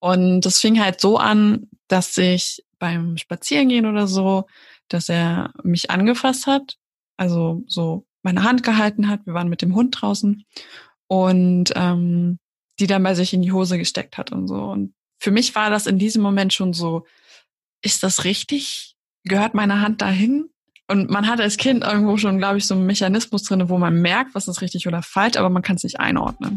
Und das fing halt so an, dass ich beim Spazierengehen oder so, dass er mich angefasst hat, also so meine Hand gehalten hat. Wir waren mit dem Hund draußen und ähm, die dann bei sich in die Hose gesteckt hat und so. Und für mich war das in diesem Moment schon so, ist das richtig? Gehört meine Hand dahin? Und man hat als Kind irgendwo schon, glaube ich, so einen Mechanismus drin, wo man merkt, was ist richtig oder falsch, aber man kann es nicht einordnen.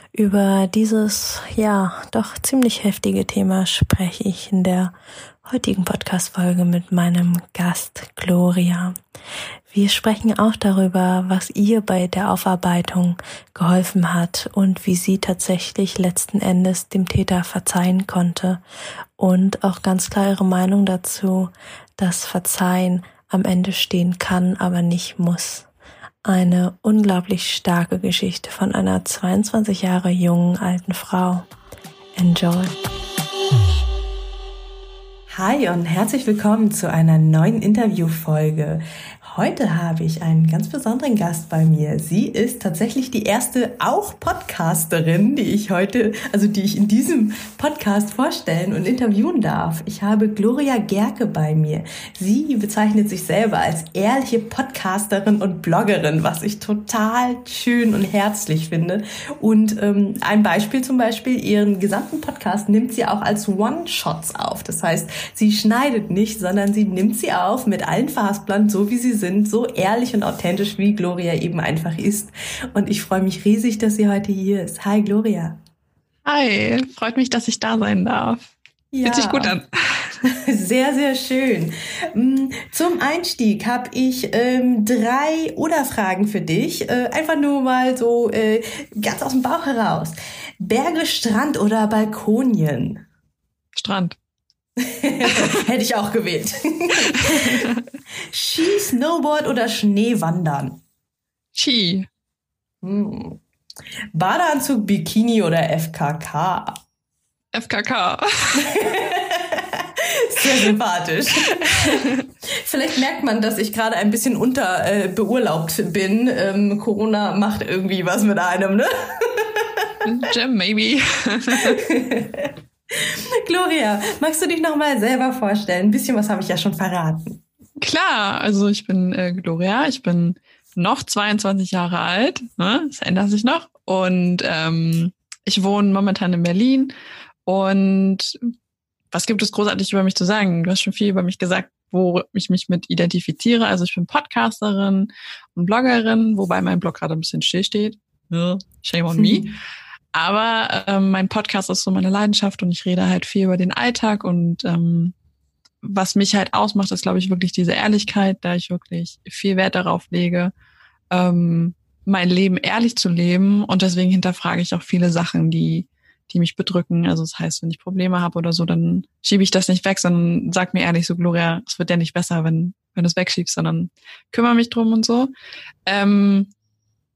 Über dieses, ja, doch ziemlich heftige Thema spreche ich in der heutigen Podcast-Folge mit meinem Gast Gloria. Wir sprechen auch darüber, was ihr bei der Aufarbeitung geholfen hat und wie sie tatsächlich letzten Endes dem Täter verzeihen konnte und auch ganz klar ihre Meinung dazu, dass Verzeihen am Ende stehen kann, aber nicht muss eine unglaublich starke Geschichte von einer 22 Jahre jungen alten Frau. Enjoy. Hi und herzlich willkommen zu einer neuen Interviewfolge. Heute habe ich einen ganz besonderen Gast bei mir. Sie ist tatsächlich die erste auch Podcasterin, die ich heute, also die ich in diesem Podcast vorstellen und interviewen darf. Ich habe Gloria Gerke bei mir. Sie bezeichnet sich selber als ehrliche Podcasterin und Bloggerin, was ich total schön und herzlich finde. Und ähm, ein Beispiel zum Beispiel, ihren gesamten Podcast nimmt sie auch als One-Shots auf. Das heißt, sie schneidet nicht, sondern sie nimmt sie auf mit allen Fastplan, so wie sie sind, so ehrlich und authentisch, wie Gloria eben einfach ist. Und ich freue mich riesig, dass sie heute hier ist. Hi, Gloria. Hi, freut mich, dass ich da sein darf. Ja. Fühlt sich gut an. Sehr, sehr schön. Mm, zum Einstieg habe ich ähm, drei Oder-Fragen für dich. Äh, einfach nur mal so äh, ganz aus dem Bauch heraus. Berge, Strand oder Balkonien? Strand. Hätte ich auch gewählt. Ski, Snowboard oder Schneewandern? Ski. Hm. Badeanzug, Bikini oder FKK? FKK. Sehr sympathisch. Vielleicht merkt man, dass ich gerade ein bisschen unter äh, beurlaubt bin. Ähm, Corona macht irgendwie was mit einem, ne? Jim, maybe. Gloria, magst du dich nochmal selber vorstellen? Ein bisschen was habe ich ja schon verraten. Klar, also ich bin äh, Gloria, ich bin noch 22 Jahre alt, ne? das ändert sich noch. Und ähm, ich wohne momentan in Berlin. Und was gibt es großartig über mich zu sagen? Du hast schon viel über mich gesagt, wo ich mich mit identifiziere. Also ich bin Podcasterin und Bloggerin, wobei mein Blog gerade ein bisschen still steht. Shame on me. Aber ähm, mein Podcast ist so meine Leidenschaft und ich rede halt viel über den Alltag und ähm, was mich halt ausmacht, ist, glaube ich, wirklich diese Ehrlichkeit, da ich wirklich viel Wert darauf lege, ähm, mein Leben ehrlich zu leben und deswegen hinterfrage ich auch viele Sachen, die die mich bedrücken. Also das heißt, wenn ich Probleme habe oder so, dann schiebe ich das nicht weg, sondern sag mir ehrlich so, Gloria, es wird ja nicht besser, wenn, wenn du es wegschiebst, sondern kümmere mich drum und so. Ähm,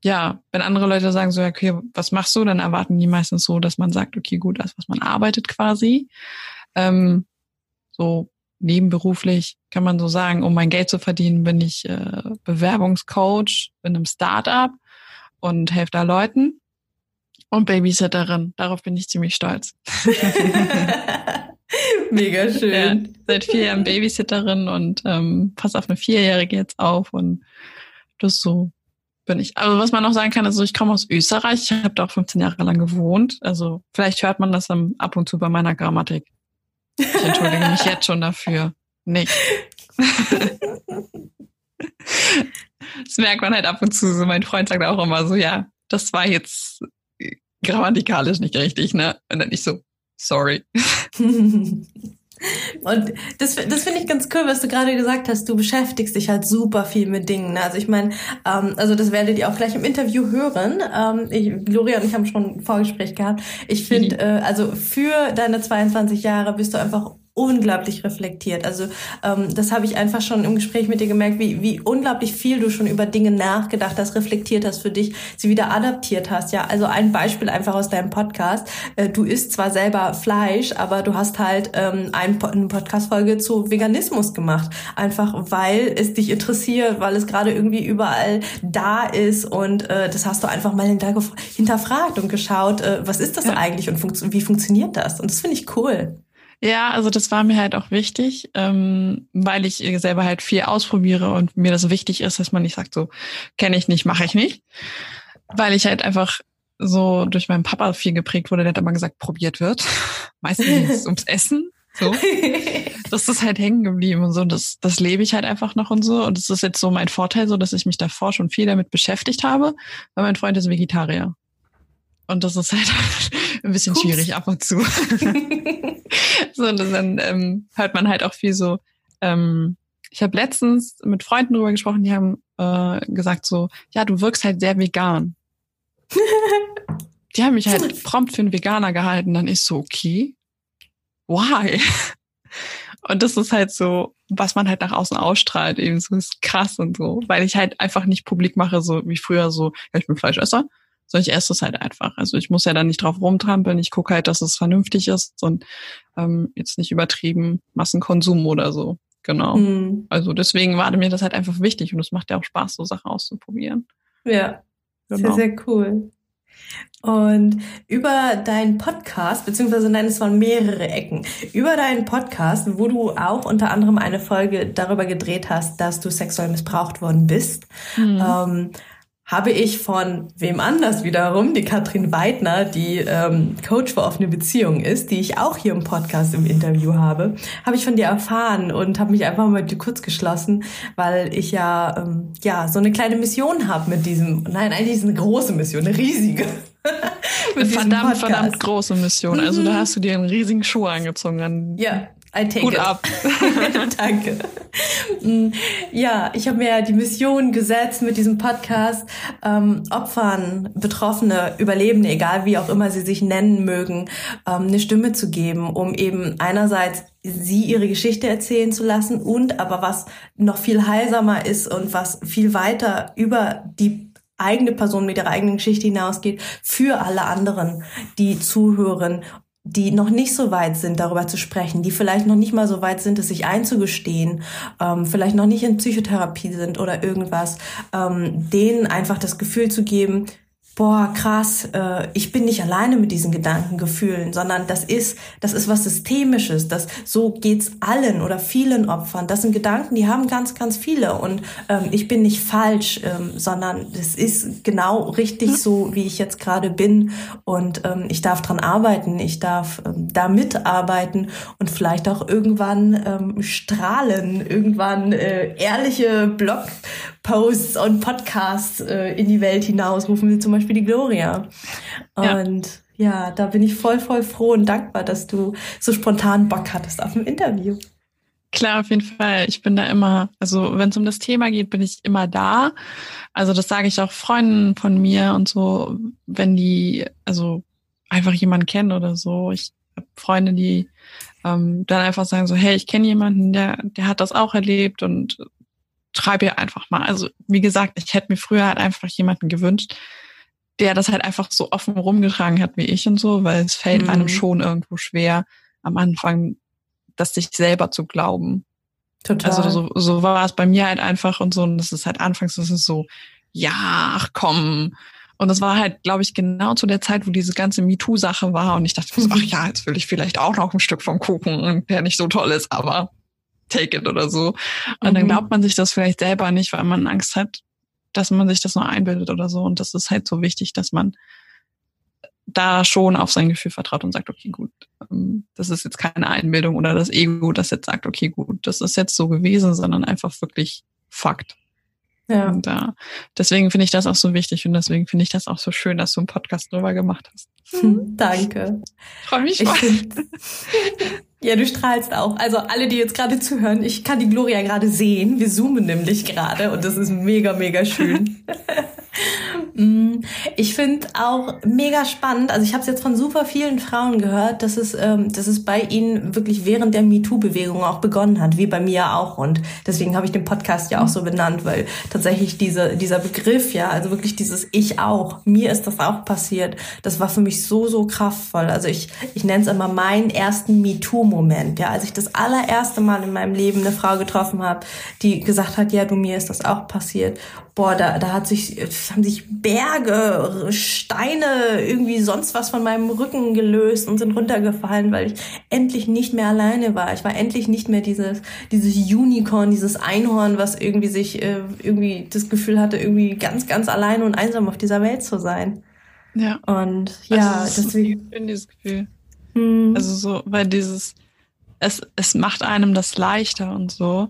ja, wenn andere Leute sagen so, okay, was machst du, dann erwarten die meistens so, dass man sagt, okay, gut, das, was man arbeitet quasi. Ähm, so nebenberuflich kann man so sagen, um mein Geld zu verdienen, bin ich äh, Bewerbungscoach in einem Startup und helfe da Leuten und Babysitterin. Darauf bin ich ziemlich stolz. Mega schön. Ja, seit vier Jahren Babysitterin und ähm, pass auf eine Vierjährige jetzt auf und das so bin ich. Also was man noch sagen kann, also ich komme aus Österreich. Ich habe da auch 15 Jahre lang gewohnt. Also vielleicht hört man das dann ab und zu bei meiner Grammatik. Ich entschuldige mich jetzt schon dafür. Nicht. das merkt man halt ab und zu. So mein Freund sagt auch immer so, ja, das war jetzt grammatikalisch nicht richtig, ne? Und dann ich so, sorry. Und das, das finde ich ganz cool, was du gerade gesagt hast. Du beschäftigst dich halt super viel mit Dingen. Ne? Also ich meine, ähm, also das werdet ihr auch gleich im Interview hören. Ähm, ich, Gloria und ich haben schon ein Vorgespräch gehabt. Ich finde, mhm. äh, also für deine 22 Jahre bist du einfach unglaublich reflektiert. Also ähm, das habe ich einfach schon im Gespräch mit dir gemerkt, wie, wie unglaublich viel du schon über Dinge nachgedacht hast, reflektiert hast für dich, sie wieder adaptiert hast. Ja, also ein Beispiel einfach aus deinem Podcast. Äh, du isst zwar selber Fleisch, aber du hast halt ähm, ein, eine Podcast-Folge zu Veganismus gemacht. Einfach weil es dich interessiert, weil es gerade irgendwie überall da ist und äh, das hast du einfach mal hinterfragt und geschaut, äh, was ist das ja. eigentlich und funkt wie funktioniert das? Und das finde ich cool. Ja, also das war mir halt auch wichtig, ähm, weil ich selber halt viel ausprobiere und mir das wichtig ist, dass man nicht sagt, so kenne ich nicht, mache ich nicht. Weil ich halt einfach so durch meinen Papa viel geprägt wurde, der hat immer gesagt, probiert wird. Meistens ums Essen. So. Das ist halt hängen geblieben und so. Das, das lebe ich halt einfach noch und so. Und das ist jetzt so mein Vorteil, so dass ich mich davor schon viel damit beschäftigt habe, weil mein Freund ist Vegetarier. Und das ist halt ein bisschen Ups. schwierig ab und zu. so, und dann ähm, hört man halt auch viel so. Ähm, ich habe letztens mit Freunden drüber gesprochen, die haben äh, gesagt so, ja, du wirkst halt sehr vegan. die haben mich halt prompt für einen Veganer gehalten. Dann ist so, okay, why? Und das ist halt so, was man halt nach außen ausstrahlt, eben so ist krass und so, weil ich halt einfach nicht publik mache, so wie früher so, ja, ich bin Fleischesser, sondern ich esse es halt einfach. Also ich muss ja dann nicht drauf rumtrampeln, ich gucke halt, dass es vernünftig ist und ähm, jetzt nicht übertrieben Massenkonsum oder so. Genau. Mhm. Also deswegen war mir das halt einfach wichtig und es macht ja auch Spaß, so Sachen auszuprobieren. Ja, genau. sehr, sehr cool. Und über deinen Podcast, beziehungsweise nein, es waren mehrere Ecken, über deinen Podcast, wo du auch unter anderem eine Folge darüber gedreht hast, dass du sexuell missbraucht worden bist, mhm. ähm, habe ich von wem anders wiederum, die Katrin Weidner, die ähm, Coach für offene Beziehungen ist, die ich auch hier im Podcast im Interview habe, habe ich von dir erfahren und habe mich einfach mal mit dir kurz geschlossen, weil ich ja ähm, ja so eine kleine Mission habe mit diesem, nein, eigentlich ist eine große Mission, eine riesige. eine verdammt, verdammt große Mission. Also da mhm. hast du dir einen riesigen Schuh angezogen. ja, I take Gut it. ab. Danke. Mm, ja, ich habe mir die Mission gesetzt mit diesem Podcast, ähm, Opfern, Betroffene, Überlebende, egal wie auch immer sie sich nennen mögen, ähm, eine Stimme zu geben, um eben einerseits sie ihre Geschichte erzählen zu lassen und aber was noch viel heilsamer ist und was viel weiter über die eigene Person mit ihrer eigenen Geschichte hinausgeht, für alle anderen, die zuhören die noch nicht so weit sind, darüber zu sprechen, die vielleicht noch nicht mal so weit sind, es sich einzugestehen, ähm, vielleicht noch nicht in Psychotherapie sind oder irgendwas, ähm, denen einfach das Gefühl zu geben, boah, krass, äh, ich bin nicht alleine mit diesen Gedankengefühlen, sondern das ist, das ist was Systemisches. Das, so geht's allen oder vielen Opfern. Das sind Gedanken, die haben ganz, ganz viele. Und ähm, ich bin nicht falsch, ähm, sondern es ist genau richtig so, wie ich jetzt gerade bin. Und ähm, ich darf dran arbeiten, ich darf ähm, da mitarbeiten und vielleicht auch irgendwann ähm, strahlen, irgendwann äh, ehrliche Blog Posts und Podcasts äh, in die Welt hinausrufen, wie zum Beispiel die Gloria. Und ja. ja, da bin ich voll, voll froh und dankbar, dass du so spontan Bock hattest auf ein Interview. Klar, auf jeden Fall. Ich bin da immer, also wenn es um das Thema geht, bin ich immer da. Also das sage ich auch Freunden von mir und so, wenn die, also einfach jemanden kennen oder so. Ich habe Freunde, die ähm, dann einfach sagen so, hey, ich kenne jemanden, der, der hat das auch erlebt und schreibe ihr einfach mal. Also wie gesagt, ich hätte mir früher halt einfach jemanden gewünscht, der das halt einfach so offen rumgetragen hat wie ich und so, weil es fällt mhm. einem schon irgendwo schwer, am Anfang das sich selber zu glauben. Total. Also so, so war es bei mir halt einfach und so. Und das ist halt anfangs, das ist so, ja, ach komm. Und das war halt, glaube ich, genau zu der Zeit, wo diese ganze MeToo-Sache war. Und ich dachte so, ach ja, jetzt will ich vielleicht auch noch ein Stück vom Kuchen, der nicht so toll ist, aber take it oder so. Und mhm. dann glaubt man sich das vielleicht selber nicht, weil man Angst hat, dass man sich das nur einbildet oder so. Und das ist halt so wichtig, dass man da schon auf sein Gefühl vertraut und sagt, okay, gut, ähm, das ist jetzt keine Einbildung oder das Ego, das jetzt sagt, okay, gut, das ist jetzt so gewesen, sondern einfach wirklich Fakt. Ja. Und äh, deswegen finde ich das auch so wichtig und deswegen finde ich das auch so schön, dass du einen Podcast drüber gemacht hast. Danke. Freue mich voll. ja, du strahlst auch. Also alle, die jetzt gerade zuhören, ich kann die Gloria gerade sehen. Wir zoomen nämlich gerade und das ist mega, mega schön. Mm, ich finde auch mega spannend. Also ich habe es jetzt von super vielen Frauen gehört, dass es, ähm, dass es bei ihnen wirklich während der MeToo-Bewegung auch begonnen hat, wie bei mir auch. Und deswegen habe ich den Podcast ja auch so benannt, weil tatsächlich diese, dieser Begriff, ja, also wirklich dieses Ich auch, mir ist das auch passiert, das war für mich so, so kraftvoll. Also ich, ich nenne es immer meinen ersten MeToo-Moment, ja, als ich das allererste Mal in meinem Leben eine Frau getroffen habe, die gesagt hat, ja, du, mir ist das auch passiert boah, da, da hat sich, haben sich Berge, Steine, irgendwie sonst was von meinem Rücken gelöst und sind runtergefallen, weil ich endlich nicht mehr alleine war. Ich war endlich nicht mehr dieses, dieses Unicorn, dieses Einhorn, was irgendwie sich, äh, irgendwie das Gefühl hatte, irgendwie ganz, ganz alleine und einsam auf dieser Welt zu sein. Ja. Und ja, also deswegen. Ich dieses Gefühl. Hm. Also so, weil dieses, es, es macht einem das leichter und so.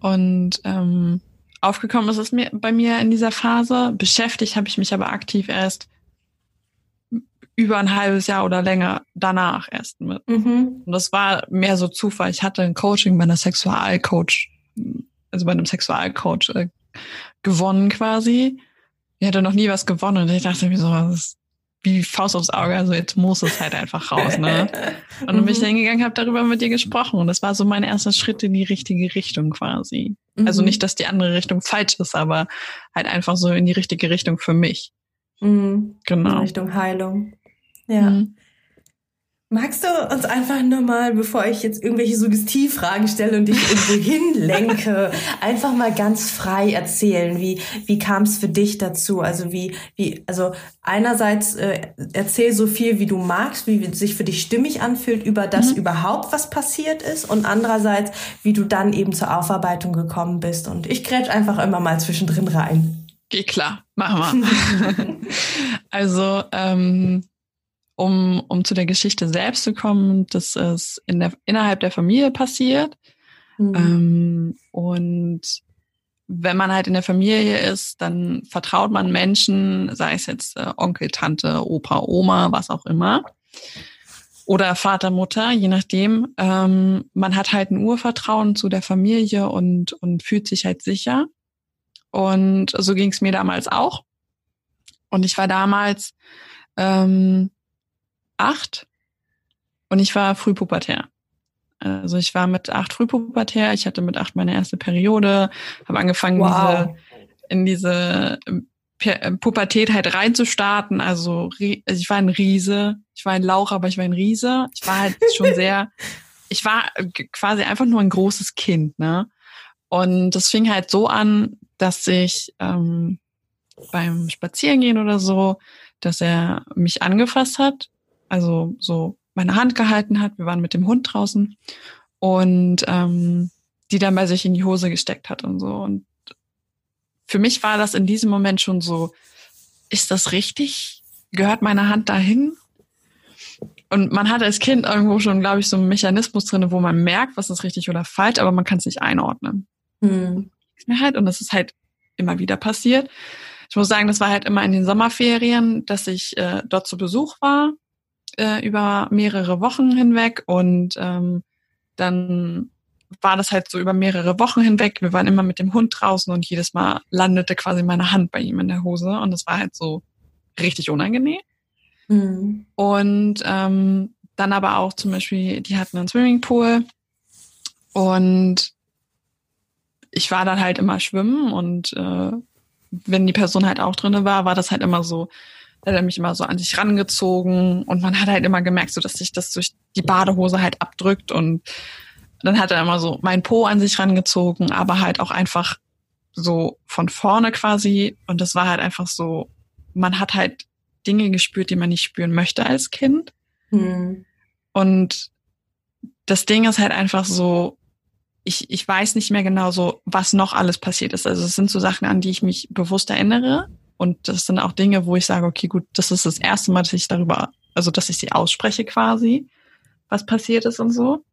Und ähm, aufgekommen ist es mir bei mir in dieser Phase. Beschäftigt habe ich mich aber aktiv erst über ein halbes Jahr oder länger danach erst mit. Mhm. Und das war mehr so Zufall. Ich hatte ein Coaching bei einer Sexualcoach, also bei einem Sexualcoach äh, gewonnen quasi. Ich hatte noch nie was gewonnen. Und ich dachte mir so, das ist wie Faust aufs Auge, also jetzt muss es halt einfach raus, ne? Und dann bin ich mhm. hingegangen, habe darüber mit dir gesprochen und das war so mein erster Schritt in die richtige Richtung quasi. Also mhm. Also nicht, dass die andere Richtung falsch ist, aber halt einfach so in die richtige Richtung für mich. Mhm. Genau. In Richtung Heilung. Ja. Mhm. Magst du uns einfach nur mal, bevor ich jetzt irgendwelche Suggestivfragen stelle und dich irgendwo hinlenke, einfach mal ganz frei erzählen, wie wie kam es für dich dazu? Also wie wie also einerseits äh, erzähl so viel wie du magst, wie es sich für dich stimmig anfühlt über das mhm. überhaupt was passiert ist und andererseits wie du dann eben zur Aufarbeitung gekommen bist und ich grätsch einfach immer mal zwischendrin rein. Geh klar, machen wir. also ähm um, um zu der Geschichte selbst zu kommen, das ist in der, innerhalb der Familie passiert. Mhm. Ähm, und wenn man halt in der Familie ist, dann vertraut man Menschen, sei es jetzt äh, Onkel, Tante, Opa, Oma, was auch immer. Oder Vater, Mutter, je nachdem. Ähm, man hat halt ein Urvertrauen zu der Familie und, und fühlt sich halt sicher. Und so ging es mir damals auch. Und ich war damals ähm, acht und ich war frühpubertär. Also ich war mit acht frühpubertär, ich hatte mit acht meine erste Periode, habe angefangen, wow. diese, in diese äh, Pubertät halt reinzustarten. Also, also ich war ein Riese, ich war ein Lauch, aber ich war ein Riese. Ich war halt schon sehr, ich war quasi einfach nur ein großes Kind, ne? Und das fing halt so an, dass ich ähm, beim Spazierengehen oder so, dass er mich angefasst hat also so meine Hand gehalten hat. Wir waren mit dem Hund draußen und ähm, die dann bei sich in die Hose gesteckt hat und so. Und für mich war das in diesem Moment schon so, ist das richtig? Gehört meine Hand dahin? Und man hat als Kind irgendwo schon, glaube ich, so einen Mechanismus drin, wo man merkt, was ist richtig oder falsch, aber man kann es nicht einordnen. Hm. Halt, und das ist halt immer wieder passiert. Ich muss sagen, das war halt immer in den Sommerferien, dass ich äh, dort zu Besuch war äh, über mehrere Wochen hinweg und ähm, dann war das halt so über mehrere Wochen hinweg. Wir waren immer mit dem Hund draußen und jedes Mal landete quasi meine Hand bei ihm in der Hose und das war halt so richtig unangenehm. Mhm. Und ähm, dann aber auch zum Beispiel, die hatten einen Swimmingpool und ich war dann halt immer schwimmen und äh, wenn die Person halt auch drinne war, war das halt immer so, hat er mich immer so an sich rangezogen und man hat halt immer gemerkt, so dass sich das durch die Badehose halt abdrückt und dann hat er immer so mein Po an sich rangezogen, aber halt auch einfach so von vorne quasi und das war halt einfach so, man hat halt Dinge gespürt, die man nicht spüren möchte als Kind. Mhm. Und das Ding ist halt einfach so, ich, ich weiß nicht mehr genau so, was noch alles passiert ist. Also es sind so Sachen, an die ich mich bewusst erinnere, und das sind auch Dinge, wo ich sage, okay, gut, das ist das erste Mal, dass ich darüber, also dass ich sie ausspreche quasi, was passiert ist und so.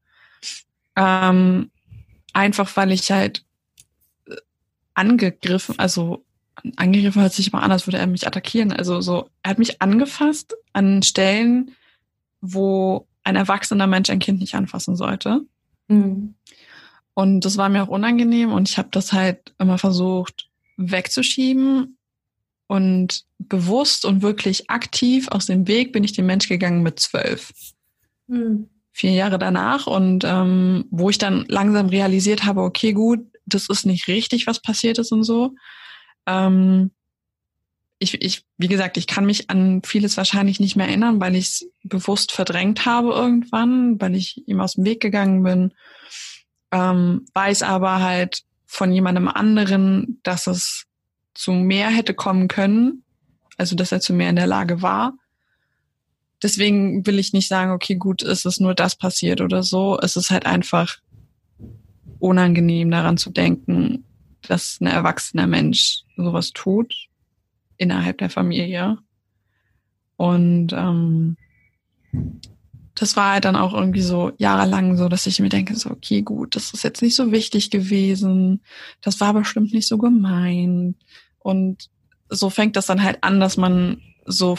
Ähm, einfach weil ich halt äh, angegriffen, also angegriffen hört sich immer an, als würde er mich attackieren. Also so, er hat mich angefasst an Stellen, wo ein erwachsener Mensch ein Kind nicht anfassen sollte. Mhm. Und das war mir auch unangenehm und ich habe das halt immer versucht wegzuschieben Und bewusst und wirklich aktiv aus dem Weg bin ich den Mensch gegangen mit zwölf. Mhm. Vier Jahre danach und ähm, wo ich dann langsam realisiert habe, okay, gut, das ist nicht richtig, was passiert ist und so. Ähm, ich, ich, wie gesagt, ich kann mich an vieles wahrscheinlich nicht mehr erinnern, weil ich es bewusst verdrängt habe irgendwann, weil ich ihm aus dem Weg gegangen bin. Ähm, weiß aber halt von jemandem anderen, dass es zu mehr hätte kommen können, also dass er zu mehr in der Lage war. Deswegen will ich nicht sagen, okay, gut, ist es nur das passiert oder so. Es ist halt einfach unangenehm daran zu denken, dass ein erwachsener Mensch sowas tut innerhalb der Familie. Und ähm, das war halt dann auch irgendwie so jahrelang so, dass ich mir denke, so, okay, gut, das ist jetzt nicht so wichtig gewesen. Das war bestimmt nicht so gemein. Und so fängt das dann halt an, dass man so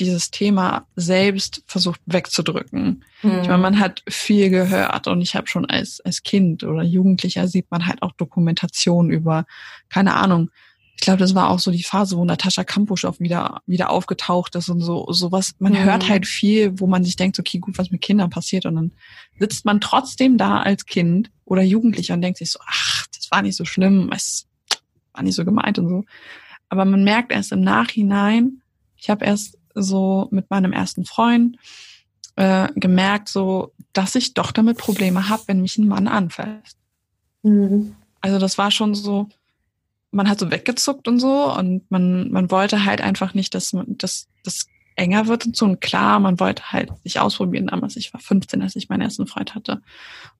dieses Thema selbst versucht wegzudrücken. Mhm. Ich meine, man hat viel gehört und ich habe schon als, als Kind oder Jugendlicher sieht man halt auch Dokumentation über, keine Ahnung, ich glaube, das war auch so die Phase, wo Natascha Kampusch auch wieder, wieder aufgetaucht ist und so, sowas. Man mhm. hört halt viel, wo man sich denkt, okay, gut, was mit Kindern passiert. Und dann sitzt man trotzdem da als Kind oder Jugendlicher und denkt sich so, ach, das war nicht so schlimm, es war nicht so gemeint und so. Aber man merkt erst im Nachhinein, ich habe erst so mit meinem ersten Freund äh, gemerkt, so, dass ich doch damit Probleme habe, wenn mich ein Mann anfasst. Mhm. Also das war schon so, man hat so weggezuckt und so und man, man wollte halt einfach nicht, dass man, dass das enger wird und so. Und klar, man wollte halt sich ausprobieren damals. Ich war 15, als ich meinen ersten Freund hatte. Und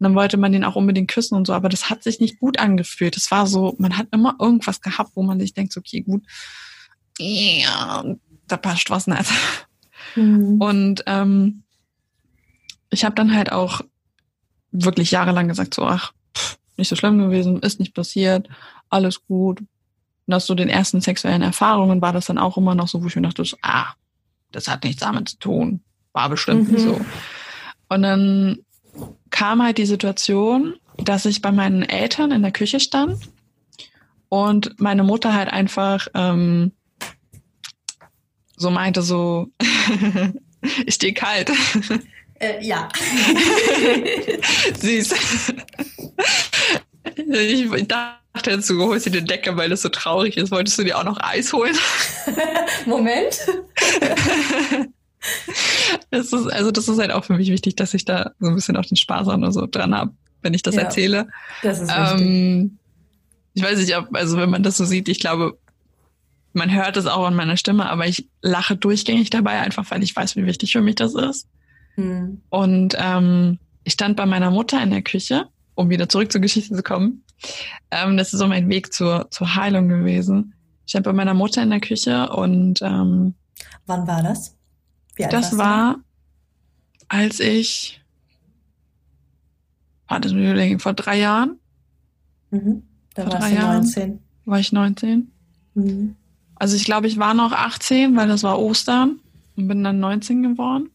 dann wollte man den auch unbedingt küssen und so, aber das hat sich nicht gut angefühlt. Es war so, man hat immer irgendwas gehabt, wo man sich denkt, okay, gut, ja, da passt was nicht. Mhm. Und ähm, ich habe dann halt auch wirklich jahrelang gesagt, so, ach, pff, nicht so schlimm gewesen, ist nicht passiert alles gut. Und aus so den ersten sexuellen Erfahrungen war das dann auch immer noch so, wo ich mir dachte, so, ah, das hat nichts damit zu tun. War bestimmt mhm. so. Und dann kam halt die Situation, dass ich bei meinen Eltern in der Küche stand und meine Mutter halt einfach ähm, so meinte so, ich stehe kalt. Äh, ja. Süß. Ich, dachte jetzt, du holst dir eine Decke, weil es so traurig ist. Wolltest du dir auch noch Eis holen? Moment. das ist, also das ist halt auch für mich wichtig, dass ich da so ein bisschen auch den Spaß auch nur so dran habe, wenn ich das ja, erzähle. Das ist ähm, Ich weiß nicht, ob, also wenn man das so sieht, ich glaube, man hört es auch an meiner Stimme, aber ich lache durchgängig dabei, einfach weil ich weiß, wie wichtig für mich das ist. Hm. Und ähm, ich stand bei meiner Mutter in der Küche um wieder zurück zur Geschichte zu kommen, ähm, das ist so mein Weg zur, zur Heilung gewesen. Ich habe bei meiner Mutter in der Küche und ähm, wann war das? Das war, als ich war das mir überlegen, vor drei Jahren. Mhm. Da vor warst drei du 19. Jahren war ich 19. Mhm. Also ich glaube, ich war noch 18, weil das war Ostern und bin dann 19 geworden.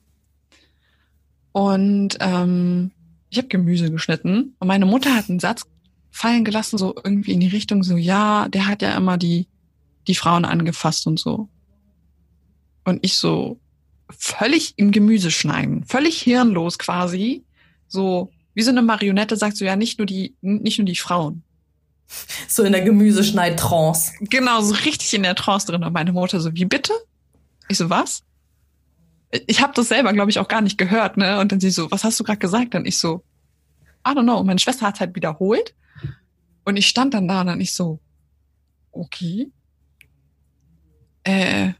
Und ähm, ich habe Gemüse geschnitten und meine Mutter hat einen Satz fallen gelassen, so irgendwie in die Richtung, so, ja, der hat ja immer die, die Frauen angefasst und so. Und ich so völlig im Gemüse schneiden, völlig hirnlos quasi, so wie so eine Marionette sagst du ja nicht nur die, nicht nur die Frauen. So in der Gemüseschneid-Trance. Genau, so richtig in der Trance drin. Und meine Mutter so, wie bitte? Ich so, was? ich habe das selber, glaube ich, auch gar nicht gehört, ne? Und dann sie so, was hast du gerade gesagt? Und ich so, I don't know. Und meine Schwester hat halt wiederholt. Und ich stand dann da und dann ich so, okay. Äh,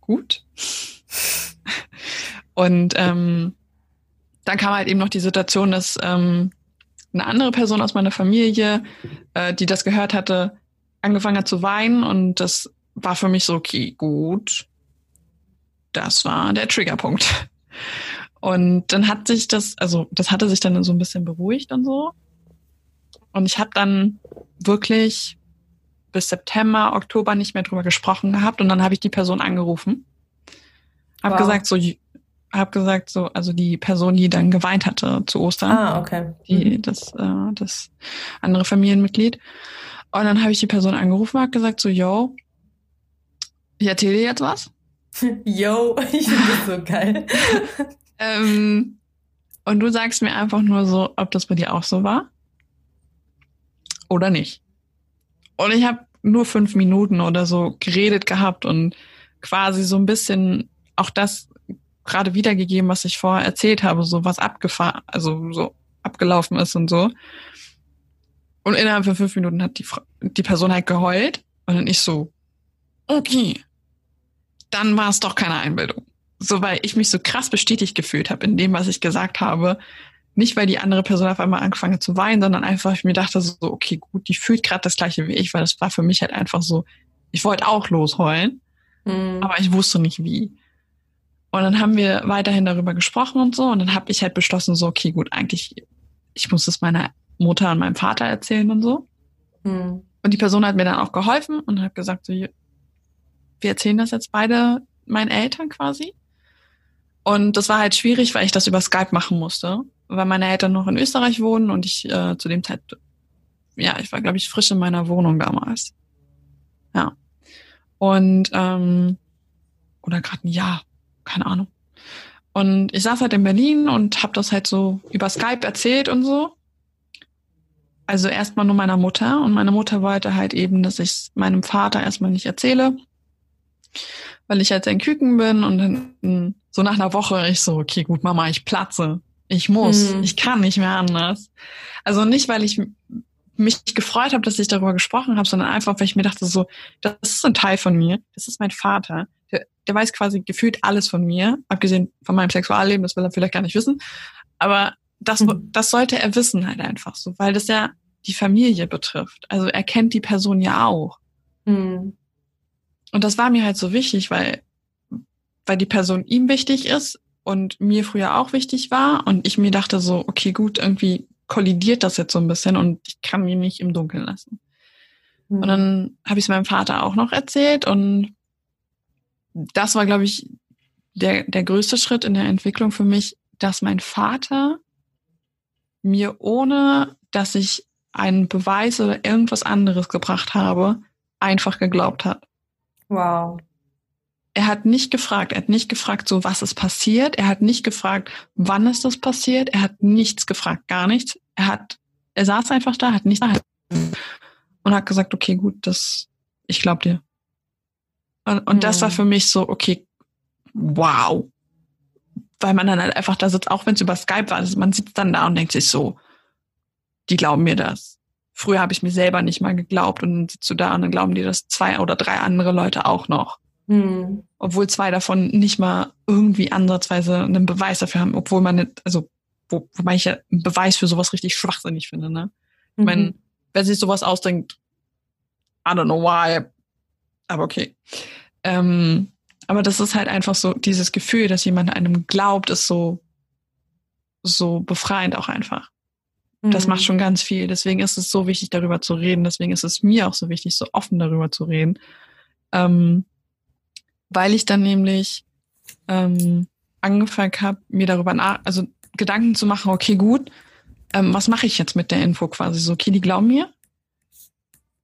gut. und ähm, dann kam halt eben noch die Situation, dass ähm, eine andere Person aus meiner Familie, äh, die das gehört hatte, angefangen hat zu weinen und das war für mich so, okay, gut, das war der Triggerpunkt. Und dann hat sich das, also das hatte sich dann so ein bisschen beruhigt und so. Und ich habe dann wirklich bis September, Oktober nicht mehr drüber gesprochen gehabt und dann habe ich die Person angerufen. Hab wow. gesagt so hab gesagt so also die Person, die dann geweint hatte zu Ostern. Ah, okay. Die mhm. das äh, das andere Familienmitglied. Und dann habe ich die Person angerufen, hab gesagt so yo, Ich erzähle dir jetzt was. Yo, ich finde das so geil. ähm, und du sagst mir einfach nur so, ob das bei dir auch so war oder nicht. Und ich habe nur fünf Minuten oder so geredet gehabt und quasi so ein bisschen auch das gerade wiedergegeben, was ich vorher erzählt habe, so was abgefahren, also so abgelaufen ist und so. Und innerhalb von fünf Minuten hat die, die Person halt geheult und dann ich so, okay, dann war es doch keine Einbildung. So, weil ich mich so krass bestätigt gefühlt habe in dem, was ich gesagt habe. Nicht, weil die andere Person auf einmal angefangen hat zu weinen, sondern einfach, ich mir dachte so, okay, gut, die fühlt gerade das gleiche wie ich, weil das war für mich halt einfach so, ich wollte auch losheulen, mhm. aber ich wusste nicht wie. Und dann haben wir weiterhin darüber gesprochen und so. Und dann habe ich halt beschlossen, so, okay, gut, eigentlich, ich muss es meiner Mutter und meinem Vater erzählen und so. Mhm. Und die Person hat mir dann auch geholfen und hat gesagt, so, wir erzählen das jetzt beide meinen Eltern quasi. Und das war halt schwierig, weil ich das über Skype machen musste, weil meine Eltern noch in Österreich wohnen und ich äh, zu dem Zeit, ja, ich war, glaube ich, frisch in meiner Wohnung damals. Ja. Und, ähm, oder gerade ein Jahr, keine Ahnung. Und ich saß halt in Berlin und habe das halt so über Skype erzählt und so. Also erstmal nur meiner Mutter und meine Mutter wollte halt eben, dass ich meinem Vater erstmal nicht erzähle, weil ich halt sein Küken bin und dann so nach einer Woche ich so, okay, gut, Mama, ich platze. Ich muss, mhm. ich kann nicht mehr anders. Also nicht, weil ich mich gefreut habe, dass ich darüber gesprochen habe, sondern einfach, weil ich mir dachte so, das ist ein Teil von mir, das ist mein Vater, der, der weiß quasi gefühlt alles von mir, abgesehen von meinem Sexualleben, das will er vielleicht gar nicht wissen, aber das, mhm. das sollte er wissen halt einfach so, weil das ja die Familie betrifft. Also er kennt die Person ja auch. Mhm. Und das war mir halt so wichtig, weil, weil die Person ihm wichtig ist und mir früher auch wichtig war. Und ich mir dachte so, okay, gut, irgendwie kollidiert das jetzt so ein bisschen und ich kann mich nicht im Dunkeln lassen. Mhm. Und dann habe ich es meinem Vater auch noch erzählt und das war, glaube ich, der, der größte Schritt in der Entwicklung für mich, dass mein Vater mir ohne, dass ich einen Beweis oder irgendwas anderes gebracht habe, einfach geglaubt hat. Wow. Er hat nicht gefragt, er hat nicht gefragt, so was ist passiert, er hat nicht gefragt, wann ist das passiert, er hat nichts gefragt, gar nichts. Er hat, er saß einfach da, hat nichts und hat gesagt, okay, gut, das, ich glaube dir. Und, und mhm. das war hm. für mich so, okay, wow. Weil man dann halt einfach da sitzt, auch wenn es über Skype war, also man sitzt dann da und denkt sich so, die glauben mir das. Früher habe ich mir selber nicht mal geglaubt und dann sitzt du da und dann glauben dir das zwei oder drei andere Leute auch noch. Mhm. Obwohl zwei davon nicht mal irgendwie ansatzweise einen Beweis dafür haben, obwohl man nicht, also wo, wobei ich ja einen Beweis für sowas richtig schwachsinnig finde, ne? Ich mhm. meine, wer sich sowas ausdenkt, I don't know why, aber okay. Ähm, aber das ist halt einfach so, dieses Gefühl, dass jemand einem glaubt, ist so, so befreiend auch einfach. Das macht mhm. schon ganz viel. Deswegen ist es so wichtig, darüber zu reden. Deswegen ist es mir auch so wichtig, so offen darüber zu reden. Ähm, weil ich dann nämlich ähm, angefangen habe, mir darüber nach, also Gedanken zu machen, okay, gut, ähm, was mache ich jetzt mit der Info quasi? So, okay, die glauben mir.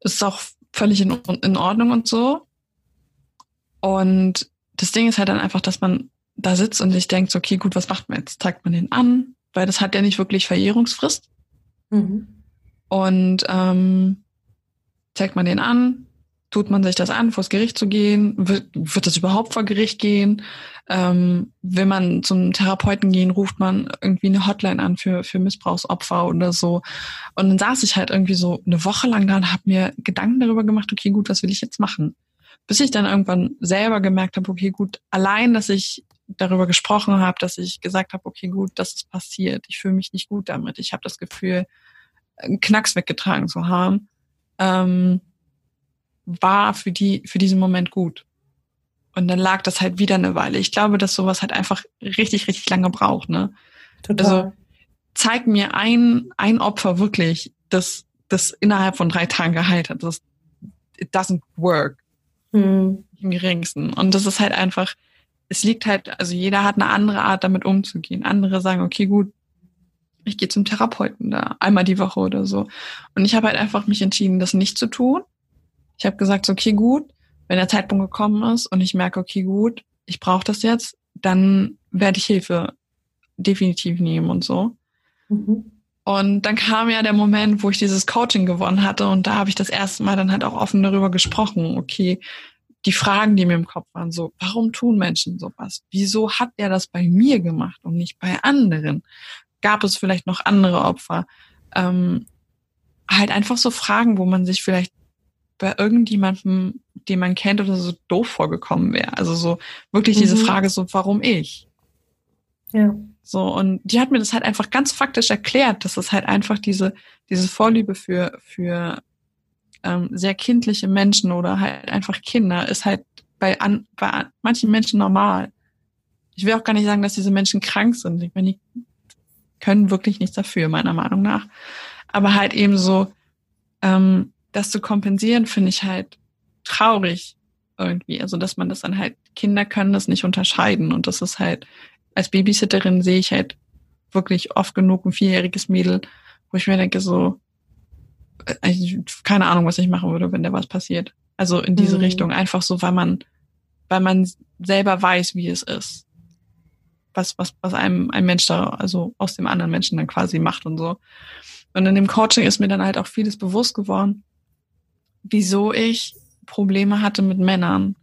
Ist auch völlig in, in Ordnung und so. Und das Ding ist halt dann einfach, dass man da sitzt und sich denkt, okay, gut, was macht man jetzt? Zeigt man den an? Weil das hat ja nicht wirklich Verjährungsfrist. Mhm. Und ähm, zeigt man den an, tut man sich das an, vors Gericht zu gehen? Wird, wird das überhaupt vor Gericht gehen? Ähm, will man zum Therapeuten gehen, ruft man irgendwie eine Hotline an für, für Missbrauchsopfer oder so. Und dann saß ich halt irgendwie so eine Woche lang da und habe mir Gedanken darüber gemacht, okay, gut, was will ich jetzt machen? Bis ich dann irgendwann selber gemerkt habe, okay, gut, allein, dass ich darüber gesprochen habe, dass ich gesagt habe, okay, gut, das ist passiert. Ich fühle mich nicht gut damit. Ich habe das Gefühl, einen Knacks weggetragen zu haben. Ähm, war für die, für diesen Moment gut. Und dann lag das halt wieder eine Weile. Ich glaube, dass sowas halt einfach richtig, richtig lange braucht, ne? Total. Also, zeig mir ein, ein Opfer wirklich, das, das innerhalb von drei Tagen geheilt hat. Das, it doesn't work. Mhm. Im geringsten. Und das ist halt einfach, es liegt halt, also jeder hat eine andere Art, damit umzugehen. Andere sagen, okay, gut, ich gehe zum Therapeuten da einmal die Woche oder so. Und ich habe halt einfach mich entschieden, das nicht zu tun ich habe gesagt, okay, gut, wenn der Zeitpunkt gekommen ist und ich merke, okay, gut, ich brauche das jetzt, dann werde ich Hilfe definitiv nehmen und so. Mhm. Und dann kam ja der Moment, wo ich dieses Coaching gewonnen hatte und da habe ich das erste Mal dann halt auch offen darüber gesprochen. Okay, die Fragen, die mir im Kopf waren, so, warum tun Menschen sowas? Wieso hat er das bei mir gemacht und nicht bei anderen? Gab es vielleicht noch andere Opfer? Ähm, halt einfach so Fragen, wo man sich vielleicht bei irgendjemandem, den man kennt oder so doof vorgekommen wäre. Also so wirklich mhm. diese Frage so, warum ich? Ja. So, und die hat mir das halt einfach ganz faktisch erklärt, dass es halt einfach diese, diese Vorliebe für, für ähm, sehr kindliche Menschen oder halt einfach Kinder ist halt bei, an, bei manchen Menschen normal. Ich will auch gar nicht sagen, dass diese Menschen krank sind. Ich meine, die können wirklich nichts dafür, meiner Meinung nach. Aber halt eben so, ähm, das zu kompensieren, finde ich halt traurig irgendwie. Also, dass man das dann halt, Kinder können das nicht unterscheiden und das ist halt als Babysitterin sehe ich halt wirklich oft genug ein vierjähriges Mädel, wo ich mir denke, so, ich, keine Ahnung, was ich machen würde, wenn da was passiert. Also in diese mhm. Richtung, einfach so, weil man, weil man selber weiß, wie es ist. Was, was, was einem ein Mensch da, also aus dem anderen Menschen dann quasi macht und so. Und in dem Coaching ist mir dann halt auch vieles bewusst geworden, wieso ich Probleme hatte mit Männern.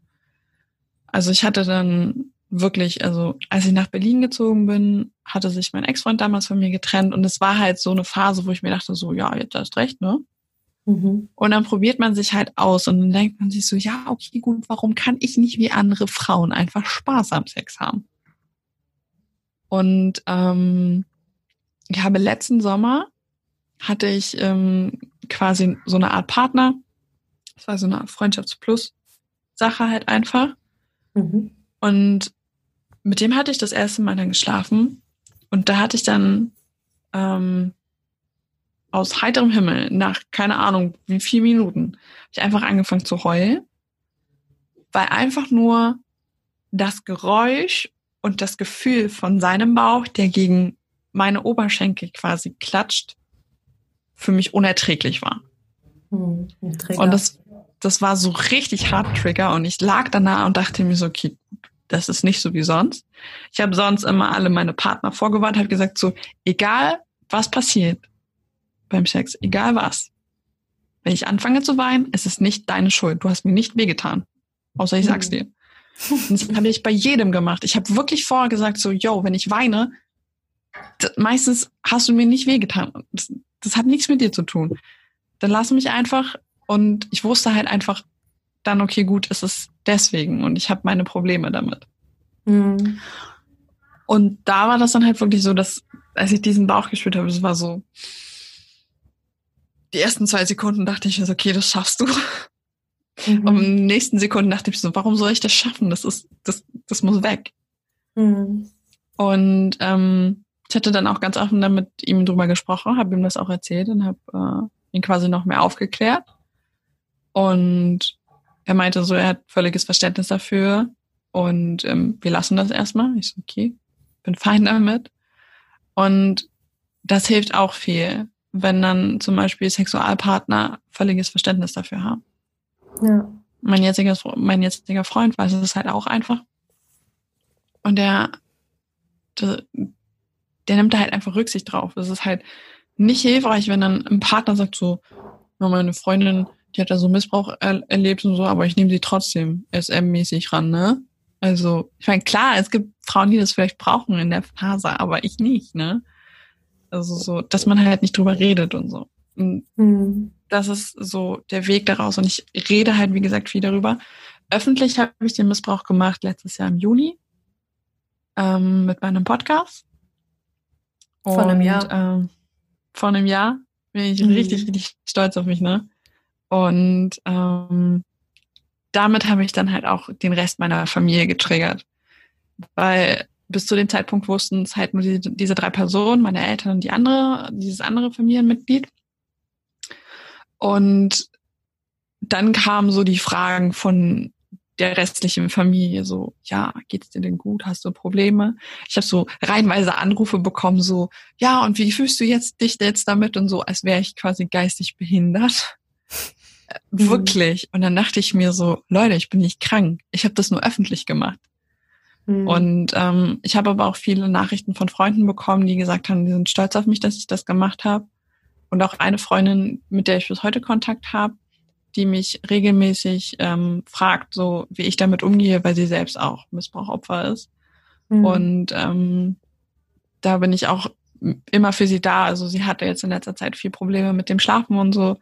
Also ich hatte dann wirklich, also als ich nach Berlin gezogen bin, hatte sich mein Ex-Freund damals von mir getrennt und es war halt so eine Phase, wo ich mir dachte, so, ja, jetzt hast recht, ne? Mhm. Und dann probiert man sich halt aus und dann denkt man sich so, ja, okay, gut, warum kann ich nicht wie andere Frauen einfach Spaß am Sex haben? Und ähm, ich habe letzten Sommer hatte ich ähm, quasi so eine Art Partner. Das war so eine Art Freundschaftsplus-Sache halt einfach. Mhm. Und mit dem hatte ich das erste Mal dann geschlafen. Und da hatte ich dann ähm, aus heiterem Himmel, nach keine Ahnung wie vier Minuten, ich einfach angefangen zu heulen, weil einfach nur das Geräusch und das Gefühl von seinem Bauch, der gegen meine Oberschenkel quasi klatscht, für mich unerträglich war. Hm, und das, das war so richtig hart Trigger und ich lag danach und dachte mir so, okay, das ist nicht so wie sonst. Ich habe sonst immer alle meine Partner vorgewarnt, habe gesagt so, egal was passiert beim Sex, egal was. Wenn ich anfange zu weinen, ist es nicht deine Schuld. Du hast mir nicht wehgetan. Außer ich sag's dir. Und das habe ich bei jedem gemacht. Ich habe wirklich vorher gesagt so, yo, wenn ich weine, meistens hast du mir nicht wehgetan. Das, das hat nichts mit dir zu tun. Dann lass mich einfach und ich wusste halt einfach, dann okay, gut, ist es deswegen und ich habe meine Probleme damit. Mhm. Und da war das dann halt wirklich so, dass als ich diesen Bauch gespürt habe, es war so, die ersten zwei Sekunden dachte ich okay, das schaffst du. Mhm. Und in den nächsten Sekunden dachte ich so, warum soll ich das schaffen? Das ist, das, das muss weg. Mhm. Und ähm, ich hatte dann auch ganz offen damit ihm drüber gesprochen, habe ihm das auch erzählt und habe äh, ihn quasi noch mehr aufgeklärt. Und er meinte so, er hat völliges Verständnis dafür und ähm, wir lassen das erstmal. Ich so, okay, bin fein damit. Und das hilft auch viel, wenn dann zum Beispiel Sexualpartner völliges Verständnis dafür haben. Ja. Mein jetziger, mein jetziger Freund weiß es halt auch einfach. Und der, der, der nimmt da halt einfach Rücksicht drauf. Es ist halt nicht hilfreich, wenn dann ein Partner sagt so, meine Freundin die hat da so Missbrauch er erlebt und so, aber ich nehme sie trotzdem SM-mäßig ran, ne? Also, ich meine, klar, es gibt Frauen, die das vielleicht brauchen in der Phase, aber ich nicht, ne? Also so, dass man halt nicht drüber redet und so. Und mhm. das ist so der Weg daraus. Und ich rede halt, wie gesagt, viel darüber. Öffentlich habe ich den Missbrauch gemacht letztes Jahr im Juni ähm, mit meinem Podcast. Von einem Jahr. Ähm, von einem Jahr bin ich mhm. richtig, richtig stolz auf mich, ne? Und ähm, damit habe ich dann halt auch den Rest meiner Familie getriggert. Weil bis zu dem Zeitpunkt wussten es halt nur die, diese drei Personen, meine Eltern und die andere, dieses andere Familienmitglied. Und dann kamen so die Fragen von der restlichen Familie so, ja, geht's dir denn gut? Hast du Probleme? Ich habe so reihenweise Anrufe bekommen, so, ja, und wie fühlst du jetzt dich jetzt damit und so, als wäre ich quasi geistig behindert. Äh, wirklich. Und dann dachte ich mir so, Leute, ich bin nicht krank. Ich habe das nur öffentlich gemacht. Mhm. Und ähm, ich habe aber auch viele Nachrichten von Freunden bekommen, die gesagt haben, die sind stolz auf mich, dass ich das gemacht habe. Und auch eine Freundin, mit der ich bis heute Kontakt habe, die mich regelmäßig ähm, fragt, so wie ich damit umgehe, weil sie selbst auch Missbrauchopfer ist. Mhm. Und ähm, da bin ich auch immer für sie da. Also sie hatte jetzt in letzter Zeit viel Probleme mit dem Schlafen und so.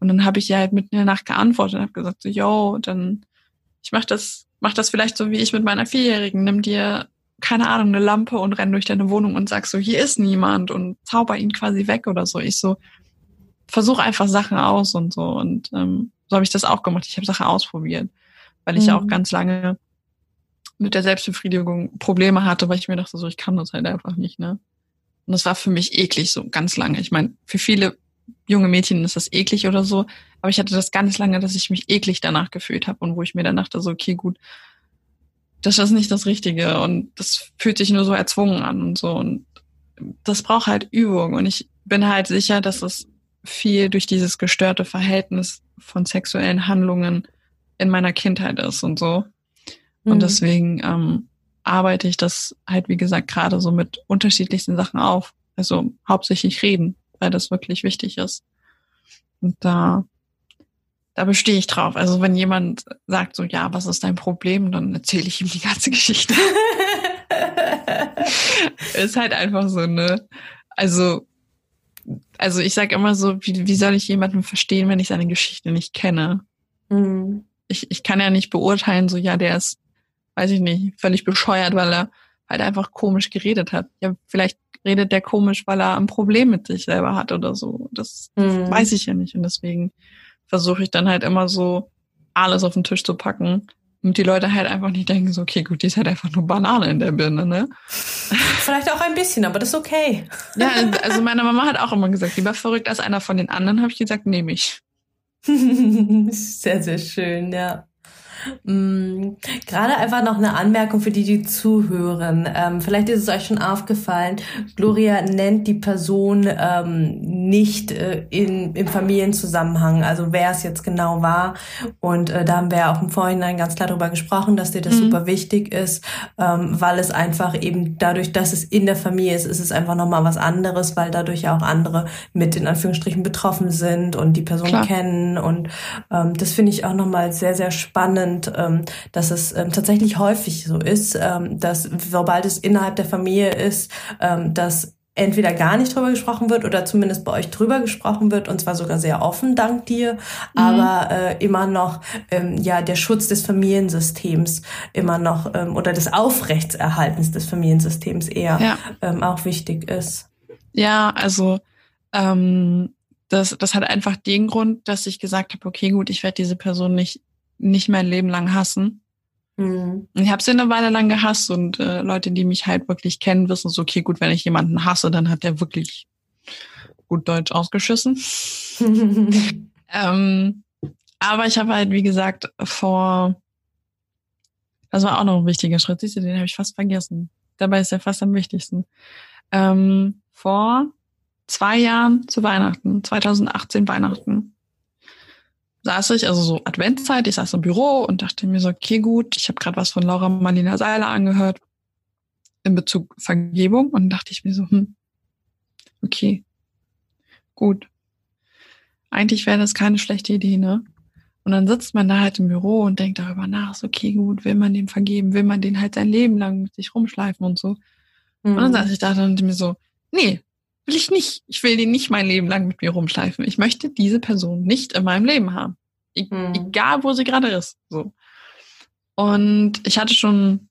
Und dann habe ich ihr halt mitten in der Nacht geantwortet und habe gesagt, so, yo, dann ich mach das, mach das vielleicht so wie ich mit meiner Vierjährigen. Nimm dir, keine Ahnung, eine Lampe und renn durch deine Wohnung und sag so, hier ist niemand und zauber ihn quasi weg oder so. Ich so, versuch einfach Sachen aus und so. Und ähm, so habe ich das auch gemacht. Ich habe Sachen ausprobiert, weil ich mhm. ja auch ganz lange mit der Selbstbefriedigung Probleme hatte, weil ich mir dachte, so ich kann das halt einfach nicht, ne? Und das war für mich eklig so ganz lange. Ich meine, für viele junge Mädchen ist das eklig oder so, aber ich hatte das ganz lange, dass ich mich eklig danach gefühlt habe und wo ich mir dann dachte, so okay, gut, das ist nicht das Richtige und das fühlt sich nur so erzwungen an und so und das braucht halt Übung und ich bin halt sicher, dass es viel durch dieses gestörte Verhältnis von sexuellen Handlungen in meiner Kindheit ist und so. Und mhm. deswegen ähm, arbeite ich das halt, wie gesagt, gerade so mit unterschiedlichsten Sachen auf. Also hauptsächlich reden, weil das wirklich wichtig ist. Und da, da bestehe ich drauf. Also wenn jemand sagt so, ja, was ist dein Problem, dann erzähle ich ihm die ganze Geschichte. ist halt einfach so, ne? Also, also ich sage immer so, wie, wie soll ich jemanden verstehen, wenn ich seine Geschichte nicht kenne? Mhm. Ich, ich kann ja nicht beurteilen, so, ja, der ist weiß ich nicht, völlig bescheuert, weil er halt einfach komisch geredet hat. Ja, vielleicht redet der komisch, weil er ein Problem mit sich selber hat oder so. Das mhm. weiß ich ja nicht. Und deswegen versuche ich dann halt immer so alles auf den Tisch zu packen, damit die Leute halt einfach nicht denken, so, okay, gut, die ist halt einfach nur Banane in der Birne, ne? Vielleicht auch ein bisschen, aber das ist okay. Ja, also meine Mama hat auch immer gesagt, lieber verrückt als einer von den anderen, habe ich gesagt, nehme ich. sehr, sehr schön, ja. Mm, gerade einfach noch eine Anmerkung für die, die zuhören. Ähm, vielleicht ist es euch schon aufgefallen, Gloria nennt die Person ähm, nicht äh, in, im Familienzusammenhang, also wer es jetzt genau war. Und äh, da haben wir ja auch im Vorhinein ganz klar darüber gesprochen, dass dir das mhm. super wichtig ist, ähm, weil es einfach eben dadurch, dass es in der Familie ist, ist es einfach nochmal was anderes, weil dadurch ja auch andere mit in Anführungsstrichen betroffen sind und die Person klar. kennen. Und ähm, das finde ich auch nochmal sehr, sehr spannend spannend, ähm, dass es ähm, tatsächlich häufig so ist, ähm, dass sobald es innerhalb der Familie ist, dass entweder gar nicht drüber gesprochen wird oder zumindest bei euch drüber gesprochen wird und zwar sogar sehr offen dank dir, mhm. aber äh, immer noch ähm, ja der Schutz des Familiensystems immer noch ähm, oder des Aufrechtserhaltens des Familiensystems eher ja. ähm, auch wichtig ist. Ja, also ähm, das, das hat einfach den Grund, dass ich gesagt habe, okay, gut, ich werde diese Person nicht nicht mein Leben lang hassen. Mhm. Ich habe sie eine Weile lang gehasst und äh, Leute, die mich halt wirklich kennen, wissen so, okay, gut, wenn ich jemanden hasse, dann hat der wirklich gut Deutsch ausgeschissen. ähm, aber ich habe halt, wie gesagt, vor, das war auch noch ein wichtiger Schritt, siehst du, den habe ich fast vergessen. Dabei ist er fast am wichtigsten. Ähm, vor zwei Jahren zu Weihnachten, 2018 Weihnachten, saß ich, also so Adventszeit, ich saß im Büro und dachte mir so, okay, gut, ich habe gerade was von Laura Marlina Seiler angehört in Bezug Vergebung und dachte ich mir so, hm, okay, gut. Eigentlich wäre das keine schlechte Idee, ne? Und dann sitzt man da halt im Büro und denkt darüber nach, so, okay, gut, will man dem vergeben, will man den halt sein Leben lang mit sich rumschleifen und so. Mhm. Und dann mhm. saß ich da und mir so, nee, will ich nicht. Ich will den nicht mein Leben lang mit mir rumschleifen. Ich möchte diese Person nicht in meinem Leben haben. E hm. Egal, wo sie gerade ist. So. Und ich hatte schon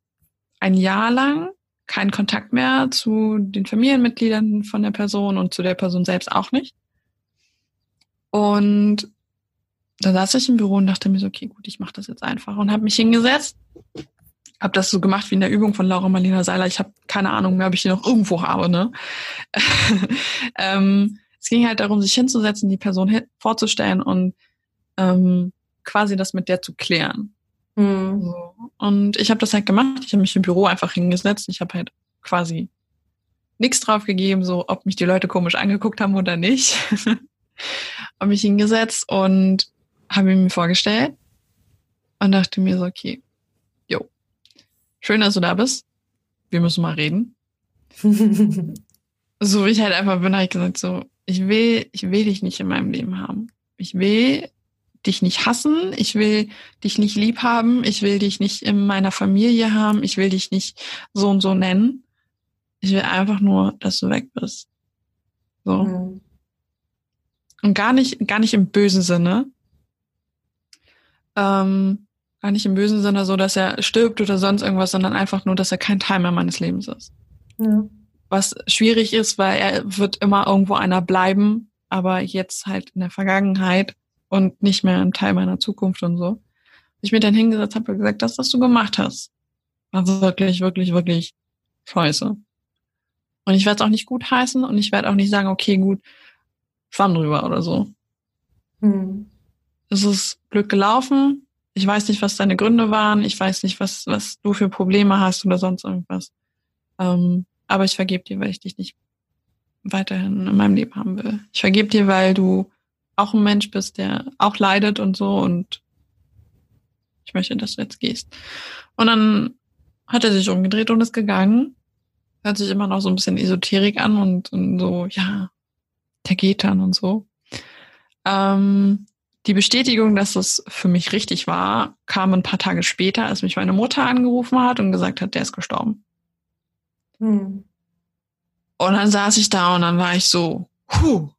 ein Jahr lang keinen Kontakt mehr zu den Familienmitgliedern von der Person und zu der Person selbst auch nicht. Und da saß ich im Büro und dachte mir so, okay, gut, ich mache das jetzt einfach und habe mich hingesetzt habe das so gemacht wie in der Übung von Laura Marlina Seiler. Ich habe keine Ahnung mehr, ob ich die noch irgendwo habe. Ne? ähm, es ging halt darum, sich hinzusetzen, die Person vorzustellen und ähm, quasi das mit der zu klären. Mhm. So. Und ich habe das halt gemacht. Ich habe mich im Büro einfach hingesetzt. Ich habe halt quasi nichts drauf gegeben, so ob mich die Leute komisch angeguckt haben oder nicht. habe mich hingesetzt und habe mir vorgestellt und dachte mir so, okay, schön, dass du da bist. Wir müssen mal reden. so wie ich halt einfach bin, habe ich gesagt, so, ich will, ich will dich nicht in meinem Leben haben. Ich will dich nicht hassen, ich will dich nicht lieb haben, ich will dich nicht in meiner Familie haben, ich will dich nicht so und so nennen. Ich will einfach nur, dass du weg bist. So. Mhm. Und gar nicht, gar nicht im bösen Sinne. Ähm, gar nicht im bösen Sinne so, dass er stirbt oder sonst irgendwas, sondern einfach nur, dass er kein Teil mehr meines Lebens ist. Ja. Was schwierig ist, weil er wird immer irgendwo einer bleiben, aber jetzt halt in der Vergangenheit und nicht mehr ein Teil meiner Zukunft und so. Ich mir dann hingesetzt habe und gesagt, das, was du gemacht hast, war wirklich, wirklich, wirklich scheiße. Und ich werde es auch nicht gut heißen und ich werde auch nicht sagen, okay, gut, schwamm drüber oder so. Hm. Es ist Glück gelaufen. Ich weiß nicht, was deine Gründe waren. Ich weiß nicht, was, was du für Probleme hast oder sonst irgendwas. Ähm, aber ich vergebe dir, weil ich dich nicht weiterhin in meinem Leben haben will. Ich vergebe dir, weil du auch ein Mensch bist, der auch leidet und so und ich möchte, dass du jetzt gehst. Und dann hat er sich umgedreht und ist gegangen. Hört sich immer noch so ein bisschen Esoterik an und, und so, ja, der geht dann und so. Ähm, die Bestätigung, dass es für mich richtig war, kam ein paar Tage später, als mich meine Mutter angerufen hat und gesagt hat, der ist gestorben. Hm. Und dann saß ich da und dann war ich so, huh,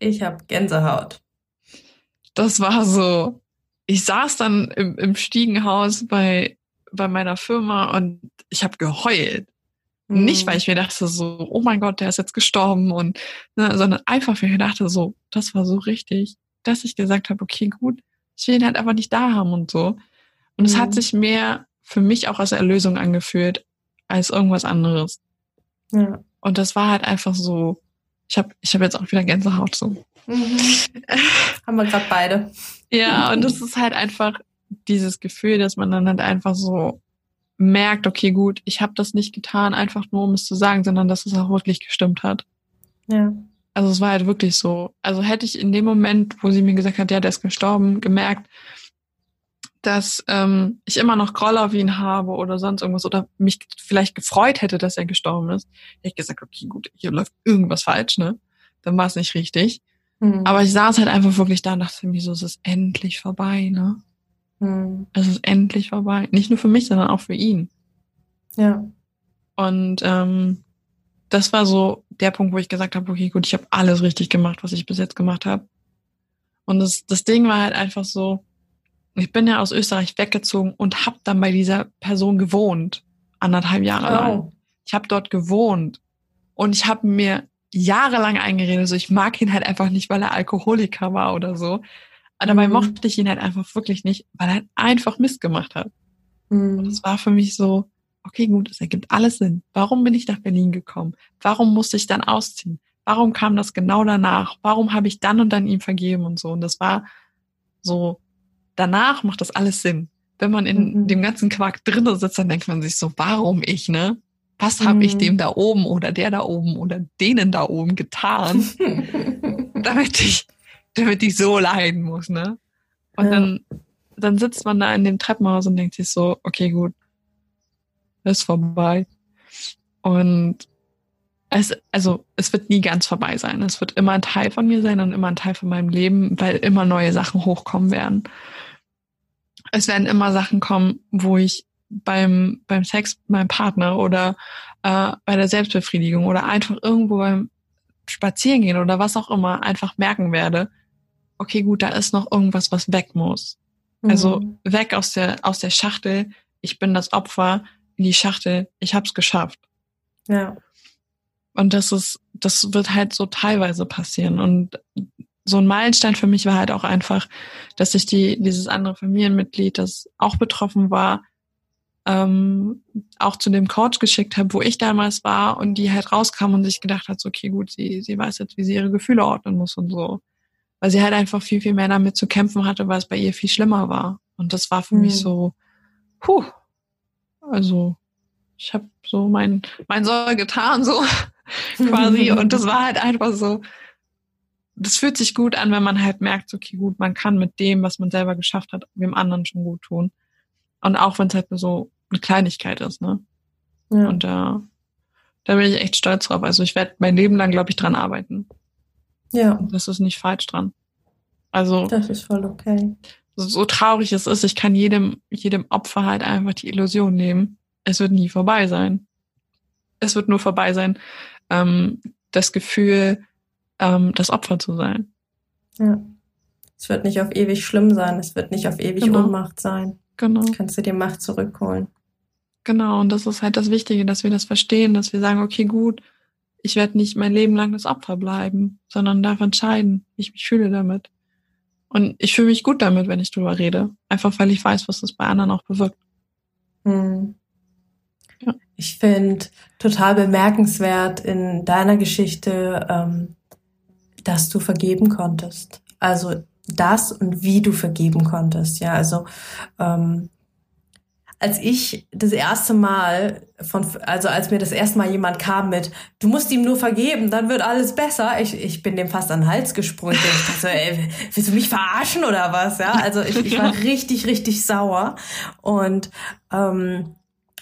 ich habe Gänsehaut. Das war so. Ich saß dann im, im Stiegenhaus bei, bei meiner Firma und ich habe geheult. Mhm. Nicht, weil ich mir dachte so, oh mein Gott, der ist jetzt gestorben und, ne, sondern einfach, weil ich mir dachte so, das war so richtig, dass ich gesagt habe, okay, gut, ich will ihn halt einfach nicht da haben und so. Und es hat mhm. sich mehr für mich auch als Erlösung angefühlt als irgendwas anderes. Ja. Und das war halt einfach so, ich habe ich hab jetzt auch wieder Gänsehaut so. Mhm. Haben wir gerade beide. Ja, und das ist halt einfach dieses Gefühl, dass man dann halt einfach so merkt, okay, gut, ich habe das nicht getan, einfach nur um es zu sagen, sondern dass es auch wirklich gestimmt hat. Ja. Also es war halt wirklich so. Also hätte ich in dem Moment, wo sie mir gesagt hat, ja, der ist gestorben, gemerkt, dass ähm, ich immer noch Groll auf ihn habe oder sonst irgendwas oder mich vielleicht gefreut hätte, dass er gestorben ist, hätte ich gesagt, okay, gut, hier läuft irgendwas falsch, ne? Dann war es nicht richtig. Mhm. Aber ich saß halt einfach wirklich da und dachte mir so, es ist endlich vorbei, ne? Mhm. Es ist endlich vorbei. Nicht nur für mich, sondern auch für ihn. Ja. Und ähm, das war so der Punkt, wo ich gesagt habe, okay, gut, ich habe alles richtig gemacht, was ich bis jetzt gemacht habe. Und das, das Ding war halt einfach so, ich bin ja aus Österreich weggezogen und habe dann bei dieser Person gewohnt, anderthalb Jahre oh. lang. Ich habe dort gewohnt und ich habe mir jahrelang eingeredet, so ich mag ihn halt einfach nicht, weil er Alkoholiker war oder so. Aber dabei mhm. mochte ich ihn halt einfach wirklich nicht, weil er halt einfach Mist gemacht hat. Mhm. Und es war für mich so, okay, gut, es ergibt alles Sinn. Warum bin ich nach Berlin gekommen? Warum musste ich dann ausziehen? Warum kam das genau danach? Warum habe ich dann und dann ihm vergeben und so? Und das war so danach macht das alles Sinn. Wenn man in mhm. dem ganzen Quark drinnen sitzt, dann denkt man sich so, warum ich, ne? Was mhm. habe ich dem da oben oder der da oben oder denen da oben getan, damit ich, damit ich so leiden muss, ne? Und ja. dann, dann sitzt man da in dem Treppenhaus und denkt sich so, okay, gut, ist vorbei. Und es, also, es wird nie ganz vorbei sein. Es wird immer ein Teil von mir sein und immer ein Teil von meinem Leben, weil immer neue Sachen hochkommen werden es werden immer Sachen kommen, wo ich beim, beim Sex mit meinem Partner oder äh, bei der Selbstbefriedigung oder einfach irgendwo beim Spazierengehen oder was auch immer einfach merken werde, okay, gut, da ist noch irgendwas, was weg muss. Also mhm. Also weg aus der, aus der Schachtel, ich bin das Opfer, in die Schachtel, ich hab's geschafft. Ja. Und das ist, das wird halt so teilweise passieren. Und so ein Meilenstein für mich war halt auch einfach, dass ich die, dieses andere Familienmitglied, das auch betroffen war, ähm, auch zu dem Coach geschickt habe, wo ich damals war und die halt rauskam und sich gedacht hat, so, okay, gut, sie, sie weiß jetzt, wie sie ihre Gefühle ordnen muss und so. Weil sie halt einfach viel, viel mehr damit zu kämpfen hatte, weil es bei ihr viel schlimmer war. Und das war für mhm. mich so, puh, also ich habe so mein, mein Soll getan, so quasi. und das war halt einfach so, das fühlt sich gut an, wenn man halt merkt, okay, gut, man kann mit dem, was man selber geschafft hat, dem anderen schon gut tun. Und auch wenn es halt nur so eine Kleinigkeit ist, ne? Ja. Und da, äh, da bin ich echt stolz drauf. Also ich werde mein Leben lang, glaube ich, dran arbeiten. Ja. Und das ist nicht falsch dran. Also. Das ist voll okay. So, traurig es ist, ich kann jedem, jedem Opfer halt einfach die Illusion nehmen. Es wird nie vorbei sein. Es wird nur vorbei sein, ähm, das Gefühl, ähm, das Opfer zu sein. Ja. Es wird nicht auf ewig schlimm sein, es wird nicht auf ewig genau. Ohnmacht sein. Genau. Kannst du dir Macht zurückholen. Genau, und das ist halt das Wichtige, dass wir das verstehen, dass wir sagen, okay, gut, ich werde nicht mein Leben lang das Opfer bleiben, sondern darf entscheiden, wie ich mich fühle damit. Und ich fühle mich gut damit, wenn ich drüber rede. Einfach weil ich weiß, was das bei anderen auch bewirkt. Hm. Ja. Ich finde total bemerkenswert in deiner Geschichte, ähm, dass du vergeben konntest. Also das und wie du vergeben konntest. Ja, also ähm, als ich das erste Mal von, also als mir das erste Mal jemand kam mit, du musst ihm nur vergeben, dann wird alles besser. Ich, ich bin dem fast an den Hals gesprungen. Ich dachte, ey, willst du mich verarschen oder was? Ja, also ich, ich war richtig, richtig sauer und ähm,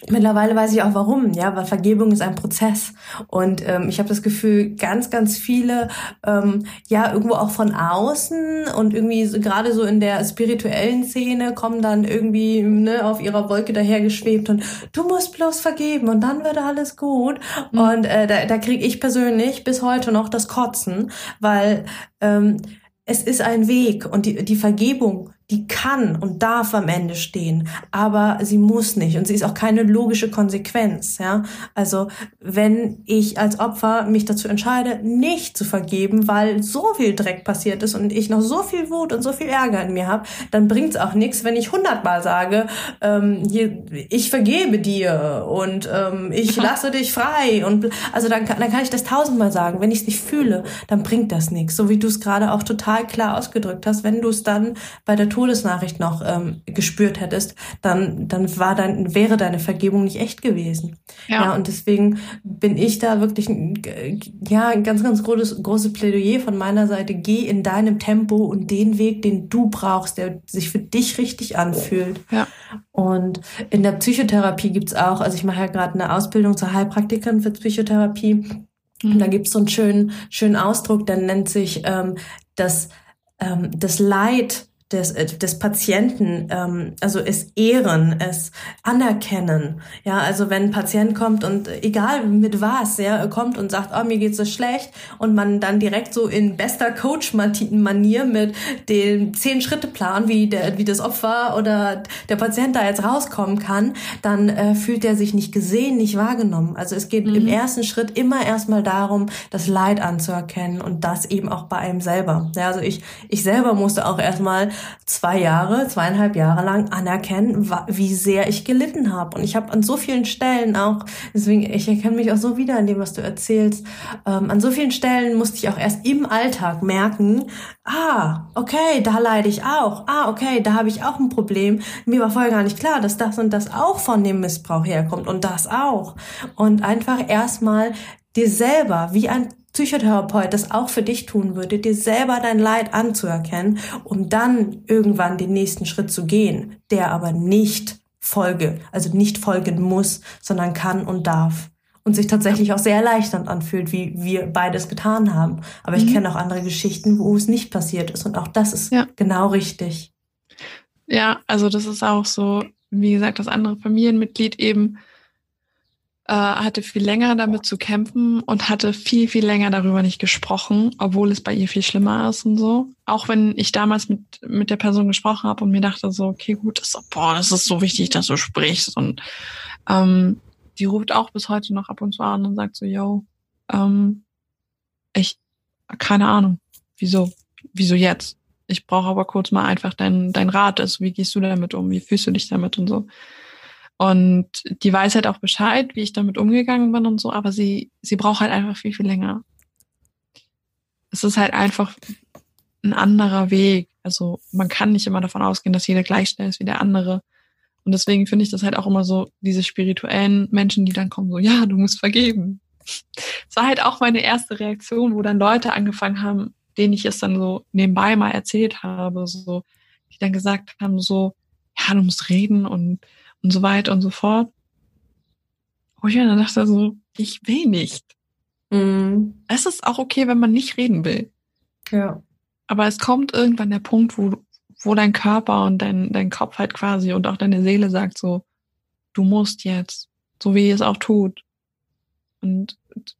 Mittlerweile weiß ich auch warum, ja, weil Vergebung ist ein Prozess und ähm, ich habe das Gefühl, ganz, ganz viele, ähm, ja, irgendwo auch von außen und irgendwie so, gerade so in der spirituellen Szene kommen dann irgendwie ne, auf ihrer Wolke dahergeschwebt und du musst bloß vergeben und dann wird alles gut mhm. und äh, da, da kriege ich persönlich bis heute noch das Kotzen, weil ähm, es ist ein Weg und die, die Vergebung die kann und darf am Ende stehen, aber sie muss nicht und sie ist auch keine logische Konsequenz, ja? Also, wenn ich als Opfer mich dazu entscheide, nicht zu vergeben, weil so viel Dreck passiert ist und ich noch so viel Wut und so viel Ärger in mir habe, dann bringt's auch nichts, wenn ich hundertmal sage, ähm, hier, ich vergebe dir und ähm, ich lasse dich frei und also dann, dann kann ich das tausendmal sagen. Wenn ich es nicht fühle, dann bringt das nichts. So wie du es gerade auch total klar ausgedrückt hast, wenn du es dann bei der Todesnachricht noch ähm, gespürt hättest, dann, dann war dann, wäre deine Vergebung nicht echt gewesen. Ja. ja und deswegen bin ich da wirklich, ja, ein ganz, ganz großes, großes Plädoyer von meiner Seite. Geh in deinem Tempo und den Weg, den du brauchst, der sich für dich richtig anfühlt. Ja. Und in der Psychotherapie gibt's auch, also ich mache ja gerade eine Ausbildung zur Heilpraktikerin für Psychotherapie. Und da mhm. gibt's so einen schönen, schönen Ausdruck, der nennt sich ähm, das, ähm, das Leid des, äh, des Patienten, ähm, also es ehren, es anerkennen. Ja, also wenn ein Patient kommt und egal mit was, ja, kommt und sagt, oh, mir geht's so schlecht und man dann direkt so in bester Coach-Manier mit dem Zehn-Schritte-Plan, wie der, wie das Opfer oder der Patient da jetzt rauskommen kann, dann äh, fühlt er sich nicht gesehen, nicht wahrgenommen. Also es geht mhm. im ersten Schritt immer erstmal darum, das Leid anzuerkennen und das eben auch bei einem selber. Ja, also ich, ich selber musste auch erstmal zwei Jahre, zweieinhalb Jahre lang anerkennen, wie sehr ich gelitten habe. Und ich habe an so vielen Stellen auch, deswegen, ich erkenne mich auch so wieder an dem, was du erzählst, ähm, an so vielen Stellen musste ich auch erst im Alltag merken, ah, okay, da leide ich auch. Ah, okay, da habe ich auch ein Problem. Mir war vorher gar nicht klar, dass das und das auch von dem Missbrauch herkommt und das auch. Und einfach erstmal dir selber wie ein Psychotherapeut das auch für dich tun würde, dir selber dein Leid anzuerkennen, um dann irgendwann den nächsten Schritt zu gehen, der aber nicht folge, also nicht folgen muss, sondern kann und darf. Und sich tatsächlich auch sehr erleichternd anfühlt, wie wir beides getan haben. Aber ich mhm. kenne auch andere Geschichten, wo es nicht passiert ist. Und auch das ist ja. genau richtig. Ja, also das ist auch so, wie gesagt, das andere Familienmitglied eben äh, hatte viel länger damit zu kämpfen und hatte viel, viel länger darüber nicht gesprochen, obwohl es bei ihr viel schlimmer ist und so. Auch wenn ich damals mit, mit der Person gesprochen habe und mir dachte so, okay, gut, das, boah, das ist so wichtig, dass du sprichst. Und ähm, die ruft auch bis heute noch ab und zu an und sagt so, yo, ähm, ich, keine Ahnung, wieso, wieso jetzt? Ich brauche aber kurz mal einfach deinen dein Rat. Also wie gehst du damit um? Wie fühlst du dich damit und so? Und die weiß halt auch Bescheid, wie ich damit umgegangen bin und so, aber sie, sie braucht halt einfach viel, viel länger. Es ist halt einfach ein anderer Weg. Also man kann nicht immer davon ausgehen, dass jeder gleich schnell ist wie der andere. Und deswegen finde ich das halt auch immer so, diese spirituellen Menschen, die dann kommen, so, ja, du musst vergeben. Das war halt auch meine erste Reaktion, wo dann Leute angefangen haben, denen ich es dann so nebenbei mal erzählt habe, so, die dann gesagt haben, so, ja, du musst reden und, und so weiter und so fort. Wo ich mir dann dachte so, ich will nicht. Mhm. Es ist auch okay, wenn man nicht reden will. Ja. Aber es kommt irgendwann der Punkt, wo, wo dein Körper und dein, dein Kopf halt quasi und auch deine Seele sagt so, du musst jetzt, so wie es auch tut. Und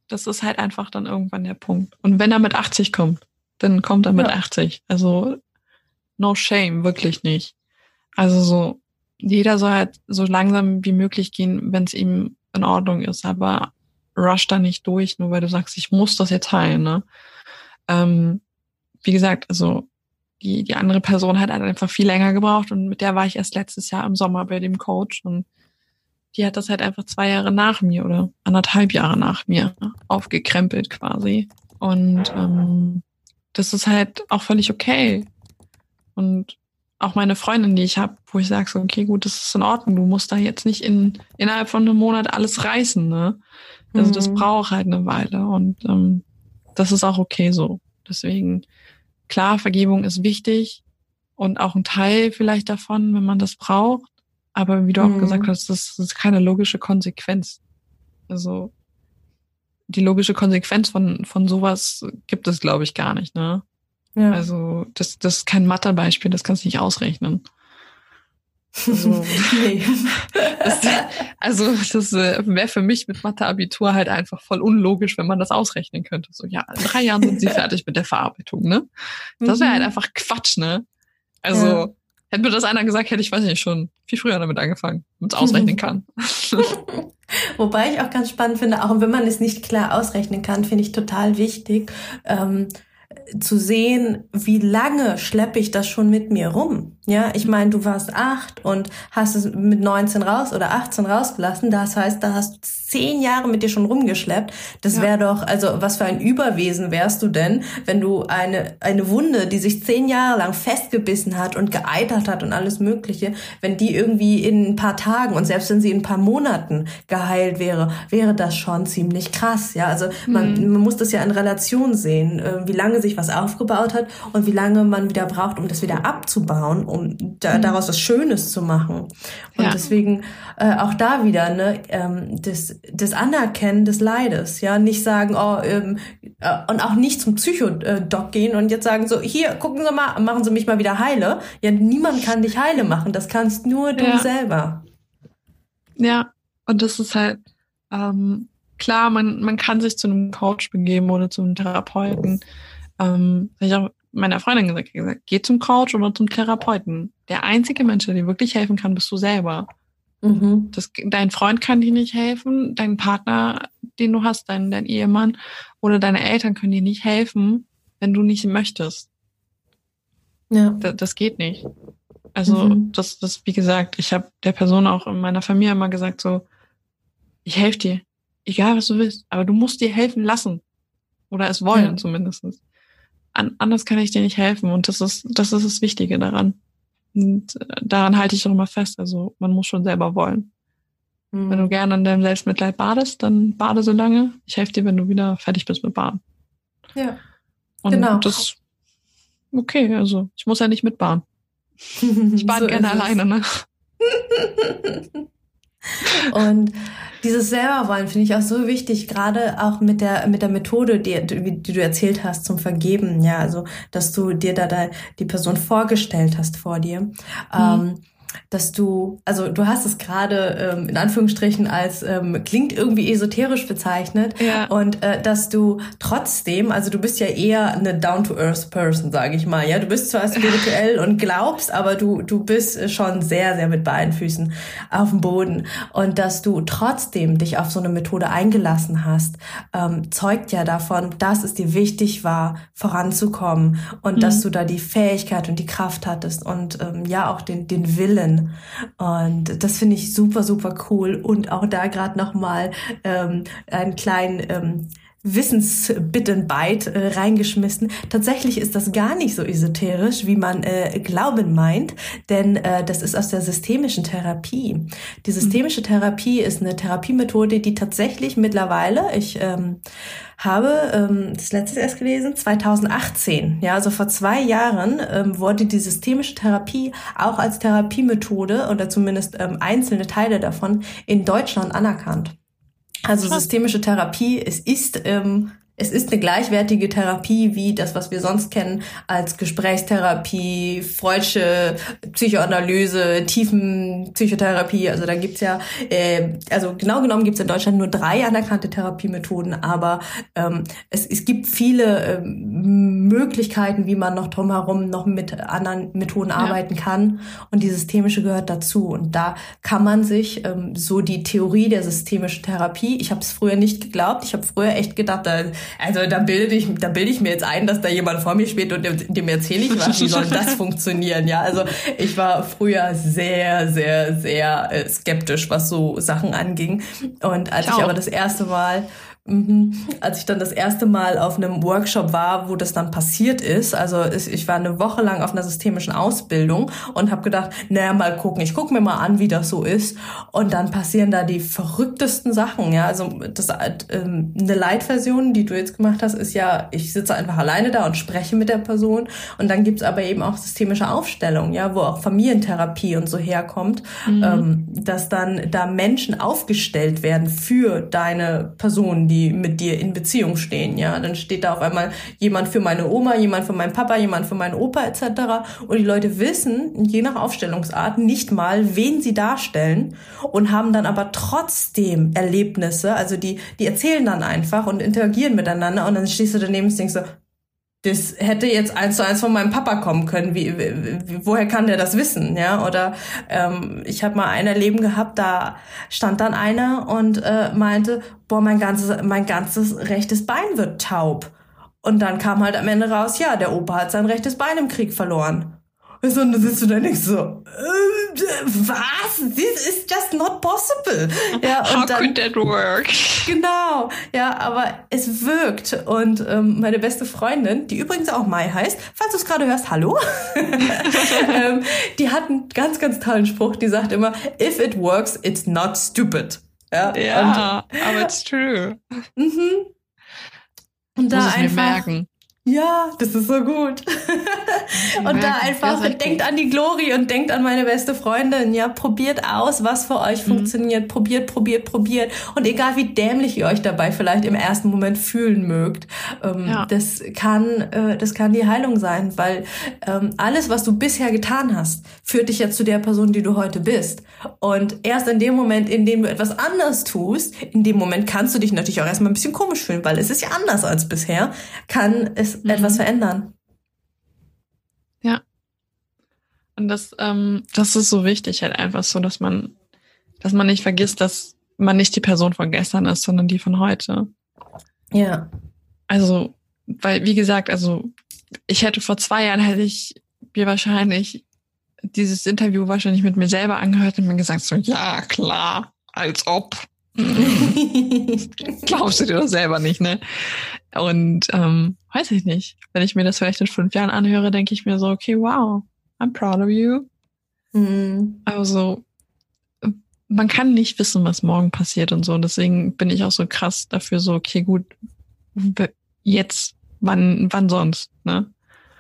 das ist halt einfach dann irgendwann der Punkt. Und wenn er mit 80 kommt, dann kommt er mit ja. 80. Also no shame, wirklich nicht. Also so, jeder soll halt so langsam wie möglich gehen, wenn es ihm in Ordnung ist, aber rush da nicht durch, nur weil du sagst, ich muss das jetzt heilen. Ne? Ähm, wie gesagt, also die, die andere Person hat halt einfach viel länger gebraucht und mit der war ich erst letztes Jahr im Sommer bei dem Coach und die hat das halt einfach zwei Jahre nach mir oder anderthalb Jahre nach mir aufgekrempelt quasi. Und ähm, das ist halt auch völlig okay. Und auch meine Freundin, die ich habe, wo ich sage so, okay, gut, das ist in Ordnung, du musst da jetzt nicht in, innerhalb von einem Monat alles reißen, ne? Also mhm. das braucht halt eine Weile und ähm, das ist auch okay so. Deswegen, klar, Vergebung ist wichtig und auch ein Teil vielleicht davon, wenn man das braucht. Aber wie du mhm. auch gesagt hast, das, das ist keine logische Konsequenz. Also die logische Konsequenz von, von sowas gibt es, glaube ich, gar nicht, ne? Ja. Also das, das ist kein Mathebeispiel, das kannst du nicht ausrechnen. Also, nee. das, also das äh, wäre für mich mit Mathe-Abitur halt einfach voll unlogisch, wenn man das ausrechnen könnte. So, ja, in drei Jahren sind sie fertig mit der Verarbeitung, ne? Das wäre halt mhm. einfach Quatsch, ne? Also, ja. hätte mir das einer gesagt, hätte ich, weiß nicht, schon viel früher damit angefangen, damit es ausrechnen kann. Wobei ich auch ganz spannend finde, auch wenn man es nicht klar ausrechnen kann, finde ich total wichtig, ähm, zu sehen, wie lange schleppe ich das schon mit mir rum. Ja, ich meine, du warst acht und hast es mit 19 raus oder 18 rausgelassen. Das heißt, da hast du zehn Jahre mit dir schon rumgeschleppt. Das ja. wäre doch, also was für ein Überwesen wärst du denn, wenn du eine, eine Wunde, die sich zehn Jahre lang festgebissen hat und geeitert hat und alles Mögliche, wenn die irgendwie in ein paar Tagen und selbst wenn sie in ein paar Monaten geheilt wäre, wäre das schon ziemlich krass. Ja, also man, mhm. man muss das ja in Relation sehen, äh, wie lange sich was aufgebaut hat und wie lange man wieder braucht, um das wieder abzubauen, um da, mhm. daraus was Schönes zu machen. Und ja. deswegen äh, auch da wieder ne, ähm, das, das Anerkennen des Leides, ja, nicht sagen, oh, ähm, äh, und auch nicht zum Psychodoc gehen und jetzt sagen so, hier, gucken Sie mal, machen Sie mich mal wieder heile. Ja, niemand kann dich heile machen, das kannst nur du ja. selber. Ja, und das ist halt, ähm, klar, man, man kann sich zu einem Coach begeben oder zu einem Therapeuten. Ähm, ich auch meiner Freundin gesagt, gesagt, geh zum Coach oder zum Therapeuten. Der einzige Mensch, der dir wirklich helfen kann, bist du selber. Mhm. Das, dein Freund kann dir nicht helfen, dein Partner, den du hast, dein, dein Ehemann oder deine Eltern können dir nicht helfen, wenn du nicht möchtest. Ja. Das, das geht nicht. Also mhm. das, das, wie gesagt, ich habe der Person auch in meiner Familie immer gesagt, so, ich helfe dir, egal was du willst, aber du musst dir helfen lassen. Oder es wollen ja. zumindestens an, anders kann ich dir nicht helfen. Und das ist, das ist das Wichtige daran. Und äh, daran halte ich auch immer fest. Also man muss schon selber wollen. Mhm. Wenn du gerne an deinem Selbstmitleid badest, dann bade so lange. Ich helfe dir, wenn du wieder fertig bist mit Baden. Ja. Und genau. das okay, also ich muss ja nicht mitbaden. Ich bade so gerne alleine, ne? Und dieses Selberwollen finde ich auch so wichtig, gerade auch mit der, mit der Methode, die, die du erzählt hast zum Vergeben, ja, also, dass du dir da, da die Person vorgestellt hast vor dir. Mhm. Ähm, dass du, also du hast es gerade ähm, in Anführungsstrichen als ähm, klingt irgendwie esoterisch bezeichnet ja. und äh, dass du trotzdem, also du bist ja eher eine down-to-earth Person, sage ich mal, ja, du bist zwar spirituell und glaubst, aber du du bist schon sehr sehr mit beiden Füßen auf dem Boden und dass du trotzdem dich auf so eine Methode eingelassen hast, ähm, zeugt ja davon, dass es dir wichtig war, voranzukommen und mhm. dass du da die Fähigkeit und die Kraft hattest und ähm, ja auch den den Willen Willen. Und das finde ich super, super cool. Und auch da gerade nochmal ähm, einen kleinen ähm, Wissensbittenbyte äh, reingeschmissen. Tatsächlich ist das gar nicht so esoterisch, wie man äh, glauben meint, denn äh, das ist aus der systemischen Therapie. Die systemische Therapie ist eine Therapiemethode, die tatsächlich mittlerweile, ich ähm, habe ähm, das letzte erst gelesen, 2018, ja, also vor zwei Jahren ähm, wurde die systemische Therapie auch als Therapiemethode oder zumindest ähm, einzelne Teile davon in Deutschland anerkannt. Also systemische Therapie, es ist ähm, es ist eine gleichwertige Therapie wie das, was wir sonst kennen als Gesprächstherapie, Freudsche Psychoanalyse, Tiefenpsychotherapie. Also da gibt's ja, äh, also genau genommen gibt's in Deutschland nur drei anerkannte Therapiemethoden, aber ähm, es, es gibt viele ähm, Möglichkeiten, wie man noch drumherum noch mit anderen Methoden ja. arbeiten kann. Und die systemische gehört dazu. Und da kann man sich ähm, so die Theorie der systemischen Therapie, ich habe es früher nicht geglaubt, ich habe früher echt gedacht, da also da bilde ich, da bilde ich mir jetzt ein, dass da jemand vor mir steht und dem, dem erzähle ich was, wie soll das funktionieren? Ja, also ich war früher sehr, sehr, sehr äh, skeptisch, was so Sachen anging. Und als ich, ich aber das erste Mal. Als ich dann das erste Mal auf einem Workshop war, wo das dann passiert ist, also ich war eine Woche lang auf einer systemischen Ausbildung und habe gedacht, naja, mal gucken, ich gucke mir mal an, wie das so ist. Und dann passieren da die verrücktesten Sachen. Ja, also das ähm, eine Light-Version, die du jetzt gemacht hast, ist ja, ich sitze einfach alleine da und spreche mit der Person. Und dann gibt's aber eben auch systemische Aufstellungen, ja, wo auch Familientherapie und so herkommt, mhm. ähm, dass dann da Menschen aufgestellt werden für deine Person, die mit dir in Beziehung stehen. Ja, dann steht da auf einmal jemand für meine Oma, jemand für meinen Papa, jemand für meinen Opa etc. Und die Leute wissen je nach Aufstellungsart nicht mal, wen sie darstellen und haben dann aber trotzdem Erlebnisse. Also die die erzählen dann einfach und interagieren miteinander und dann stehst du daneben und denkst so, das hätte jetzt eins zu eins von meinem Papa kommen können. Wie, wie woher kann der das wissen? Ja, oder ähm, ich habe mal ein Erleben gehabt, da stand dann einer und äh, meinte, boah, mein ganzes, mein ganzes rechtes Bein wird taub. Und dann kam halt am Ende raus, ja, der Opa hat sein rechtes Bein im Krieg verloren. Und dann sitzt du da nicht so, äh, was? This is just not possible. Ja, und How dann, could that work? Genau, ja, aber es wirkt. Und ähm, meine beste Freundin, die übrigens auch Mai heißt, falls du es gerade hörst, hallo, ähm, die hat einen ganz, ganz tollen Spruch, die sagt immer, if it works, it's not stupid. Ja, ja und, aber it's true. Mhm. Und da einfach, ja, das ist so gut. und da einfach denkt an die Glory und denkt an meine beste Freundin. Ja, probiert aus, was für euch mhm. funktioniert. Probiert, probiert, probiert. Und egal wie dämlich ihr euch dabei vielleicht im ersten Moment fühlen mögt, ähm, ja. das kann, äh, das kann die Heilung sein, weil ähm, alles, was du bisher getan hast, führt dich ja zu der Person, die du heute bist. Und erst in dem Moment, in dem du etwas anderes tust, in dem Moment kannst du dich natürlich auch erstmal ein bisschen komisch fühlen, weil es ist ja anders als bisher, kann es mhm. etwas verändern. Ja. Und das, ähm, das ist so wichtig, halt einfach so, dass man, dass man nicht vergisst, dass man nicht die Person von gestern ist, sondern die von heute. Ja. Also, weil, wie gesagt, also ich hätte vor zwei Jahren hätte ich mir wahrscheinlich dieses Interview wahrscheinlich mit mir selber angehört und mir gesagt so, ja, klar, als ob. Glaubst du dir doch selber nicht, ne? Und ähm, weiß ich nicht. Wenn ich mir das vielleicht in fünf Jahren anhöre, denke ich mir so, okay, wow, I'm proud of you. Mhm. Also man kann nicht wissen, was morgen passiert und so. Und deswegen bin ich auch so krass dafür so, okay, gut, jetzt, wann, wann sonst, ne?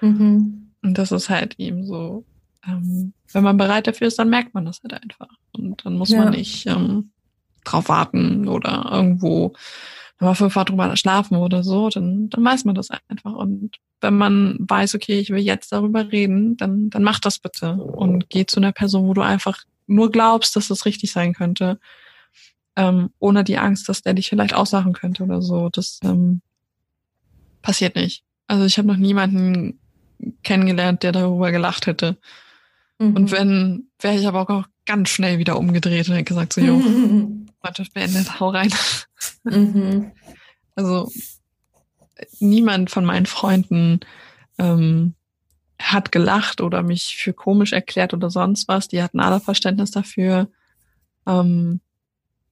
Mhm. Und das ist halt eben so, ähm, wenn man bereit dafür ist, dann merkt man das halt einfach. Und dann muss ja. man nicht ähm, drauf warten oder irgendwo nochmal fünfmal drüber schlafen oder so, dann, dann weiß man das einfach. Und wenn man weiß, okay, ich will jetzt darüber reden, dann, dann mach das bitte und geh zu einer Person, wo du einfach nur glaubst, dass das richtig sein könnte, ähm, ohne die Angst, dass der dich vielleicht aussachen könnte oder so. Das ähm, passiert nicht. Also ich habe noch niemanden kennengelernt, der darüber gelacht hätte. Mhm. Und wenn, wäre ich aber auch ganz schnell wieder umgedreht und hätte gesagt, so, jo. Freundschaft beendet, hau rein. Mhm. Also niemand von meinen Freunden ähm, hat gelacht oder mich für komisch erklärt oder sonst was. Die hatten alle Verständnis dafür, ähm,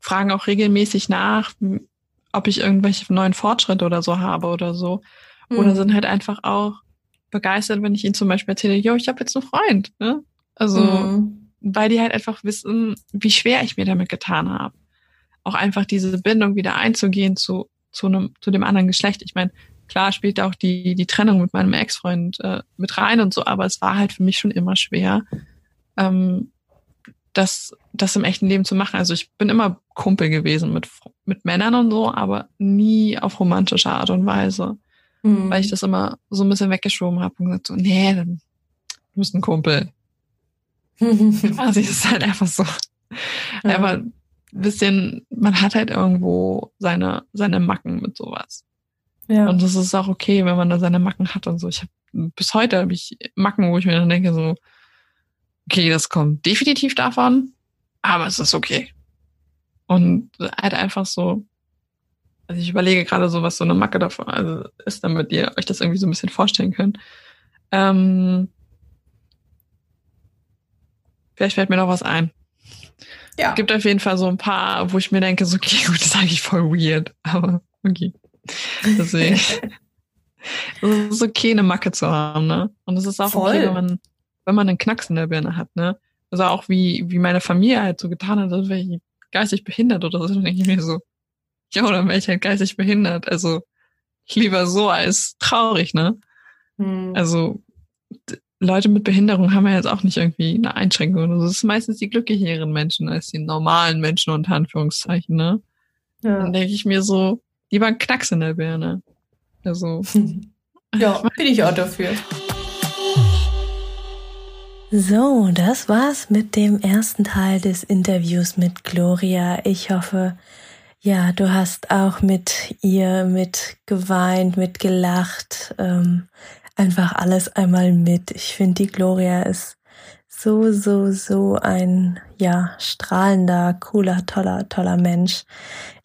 fragen auch regelmäßig nach, ob ich irgendwelche neuen Fortschritte oder so habe oder so. Mhm. Oder sind halt einfach auch begeistert, wenn ich ihnen zum Beispiel erzähle, yo, ich habe jetzt einen Freund. Ne? Also, mhm. weil die halt einfach wissen, wie schwer ich mir damit getan habe. Auch einfach diese Bindung wieder einzugehen zu, zu, einem, zu dem anderen Geschlecht. Ich meine, klar spielt auch die, die Trennung mit meinem Ex-Freund äh, mit rein und so, aber es war halt für mich schon immer schwer, ähm, das, das im echten Leben zu machen. Also ich bin immer Kumpel gewesen mit, mit Männern und so, aber nie auf romantische Art und Weise. Mhm. Weil ich das immer so ein bisschen weggeschoben habe und gesagt so, nee, dann du bist ein Kumpel. also es ist halt einfach so. Ja. Aber bisschen, man hat halt irgendwo seine, seine Macken mit sowas. Ja. Und das ist auch okay, wenn man da seine Macken hat und so. Ich habe bis heute habe ich Macken, wo ich mir dann denke so, okay, das kommt definitiv davon, aber es ist okay. Und halt einfach so, also ich überlege gerade so, was so eine Macke davon also ist, damit ihr euch das irgendwie so ein bisschen vorstellen könnt. Ähm, vielleicht fällt mir noch was ein. Ja. Es gibt auf jeden Fall so ein paar, wo ich mir denke, so, okay, gut, das ist eigentlich voll weird, aber okay. Deswegen. es ist okay, eine Macke zu haben, ne? Und es ist auch Voll. okay, wenn man, wenn man einen Knacks in der Birne hat, ne? Also auch wie, wie meine Familie halt so getan hat, als wäre ich geistig behindert oder so, dann denke ich mir so, ja, oder wäre ich halt geistig behindert. Also lieber so als traurig, ne? Hm. Also Leute mit Behinderung haben ja jetzt auch nicht irgendwie eine Einschränkung. Also es ist meistens die glücklicheren Menschen als die normalen Menschen unter Anführungszeichen, ne? Ja. Dann denke ich mir so, Lieber ein Knacks in der Birne. Also. ja, bin ich auch dafür. So, das war's mit dem ersten Teil des Interviews mit Gloria. Ich hoffe, ja, du hast auch mit ihr mit geweint, mit gelacht, ähm, einfach alles einmal mit. Ich finde, die Gloria ist so, so, so ein, ja, strahlender, cooler, toller, toller Mensch.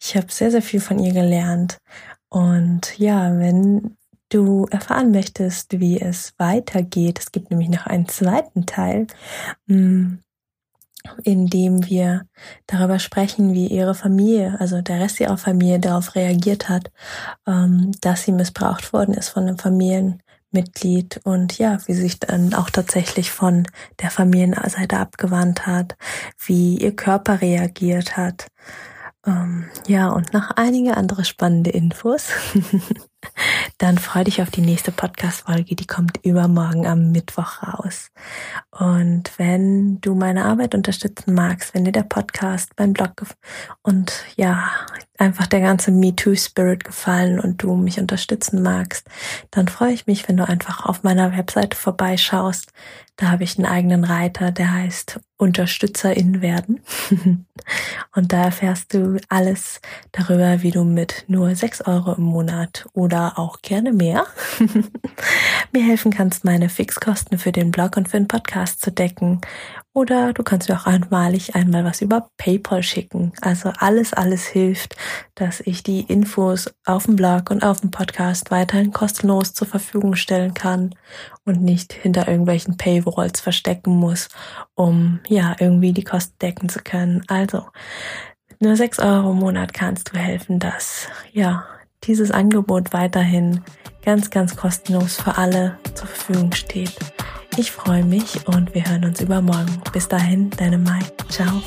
Ich habe sehr, sehr viel von ihr gelernt. Und ja, wenn du erfahren möchtest, wie es weitergeht, es gibt nämlich noch einen zweiten Teil, mm, in dem wir darüber sprechen, wie ihre Familie, also der Rest ihrer Familie darauf reagiert hat, ähm, dass sie missbraucht worden ist von einem Familien, Mitglied und ja, wie sich dann auch tatsächlich von der Familienseite abgewandt hat, wie ihr Körper reagiert hat. Ähm, ja, und noch einige andere spannende Infos. Dann freu dich auf die nächste Podcast-Folge, die kommt übermorgen am Mittwoch raus. Und wenn du meine Arbeit unterstützen magst, wenn dir der Podcast, mein Blog und ja, einfach der ganze MeToo-Spirit gefallen und du mich unterstützen magst, dann freue ich mich, wenn du einfach auf meiner Webseite vorbeischaust. Da habe ich einen eigenen Reiter, der heißt UnterstützerInnen werden. und da erfährst du alles darüber, wie du mit nur sechs Euro im Monat oder auch gerne mehr mir helfen kannst, meine Fixkosten für den Blog und für den Podcast zu decken oder du kannst mir auch einmalig einmal was über PayPal schicken. Also alles, alles hilft, dass ich die Infos auf dem Blog und auf dem Podcast weiterhin kostenlos zur Verfügung stellen kann und nicht hinter irgendwelchen Paywalls verstecken muss, um ja irgendwie die Kosten decken zu können. Also mit nur sechs Euro im Monat kannst du helfen, dass ja dieses Angebot weiterhin ganz, ganz kostenlos für alle zur Verfügung steht. Ich freue mich und wir hören uns übermorgen. Bis dahin, deine Mai. Ciao.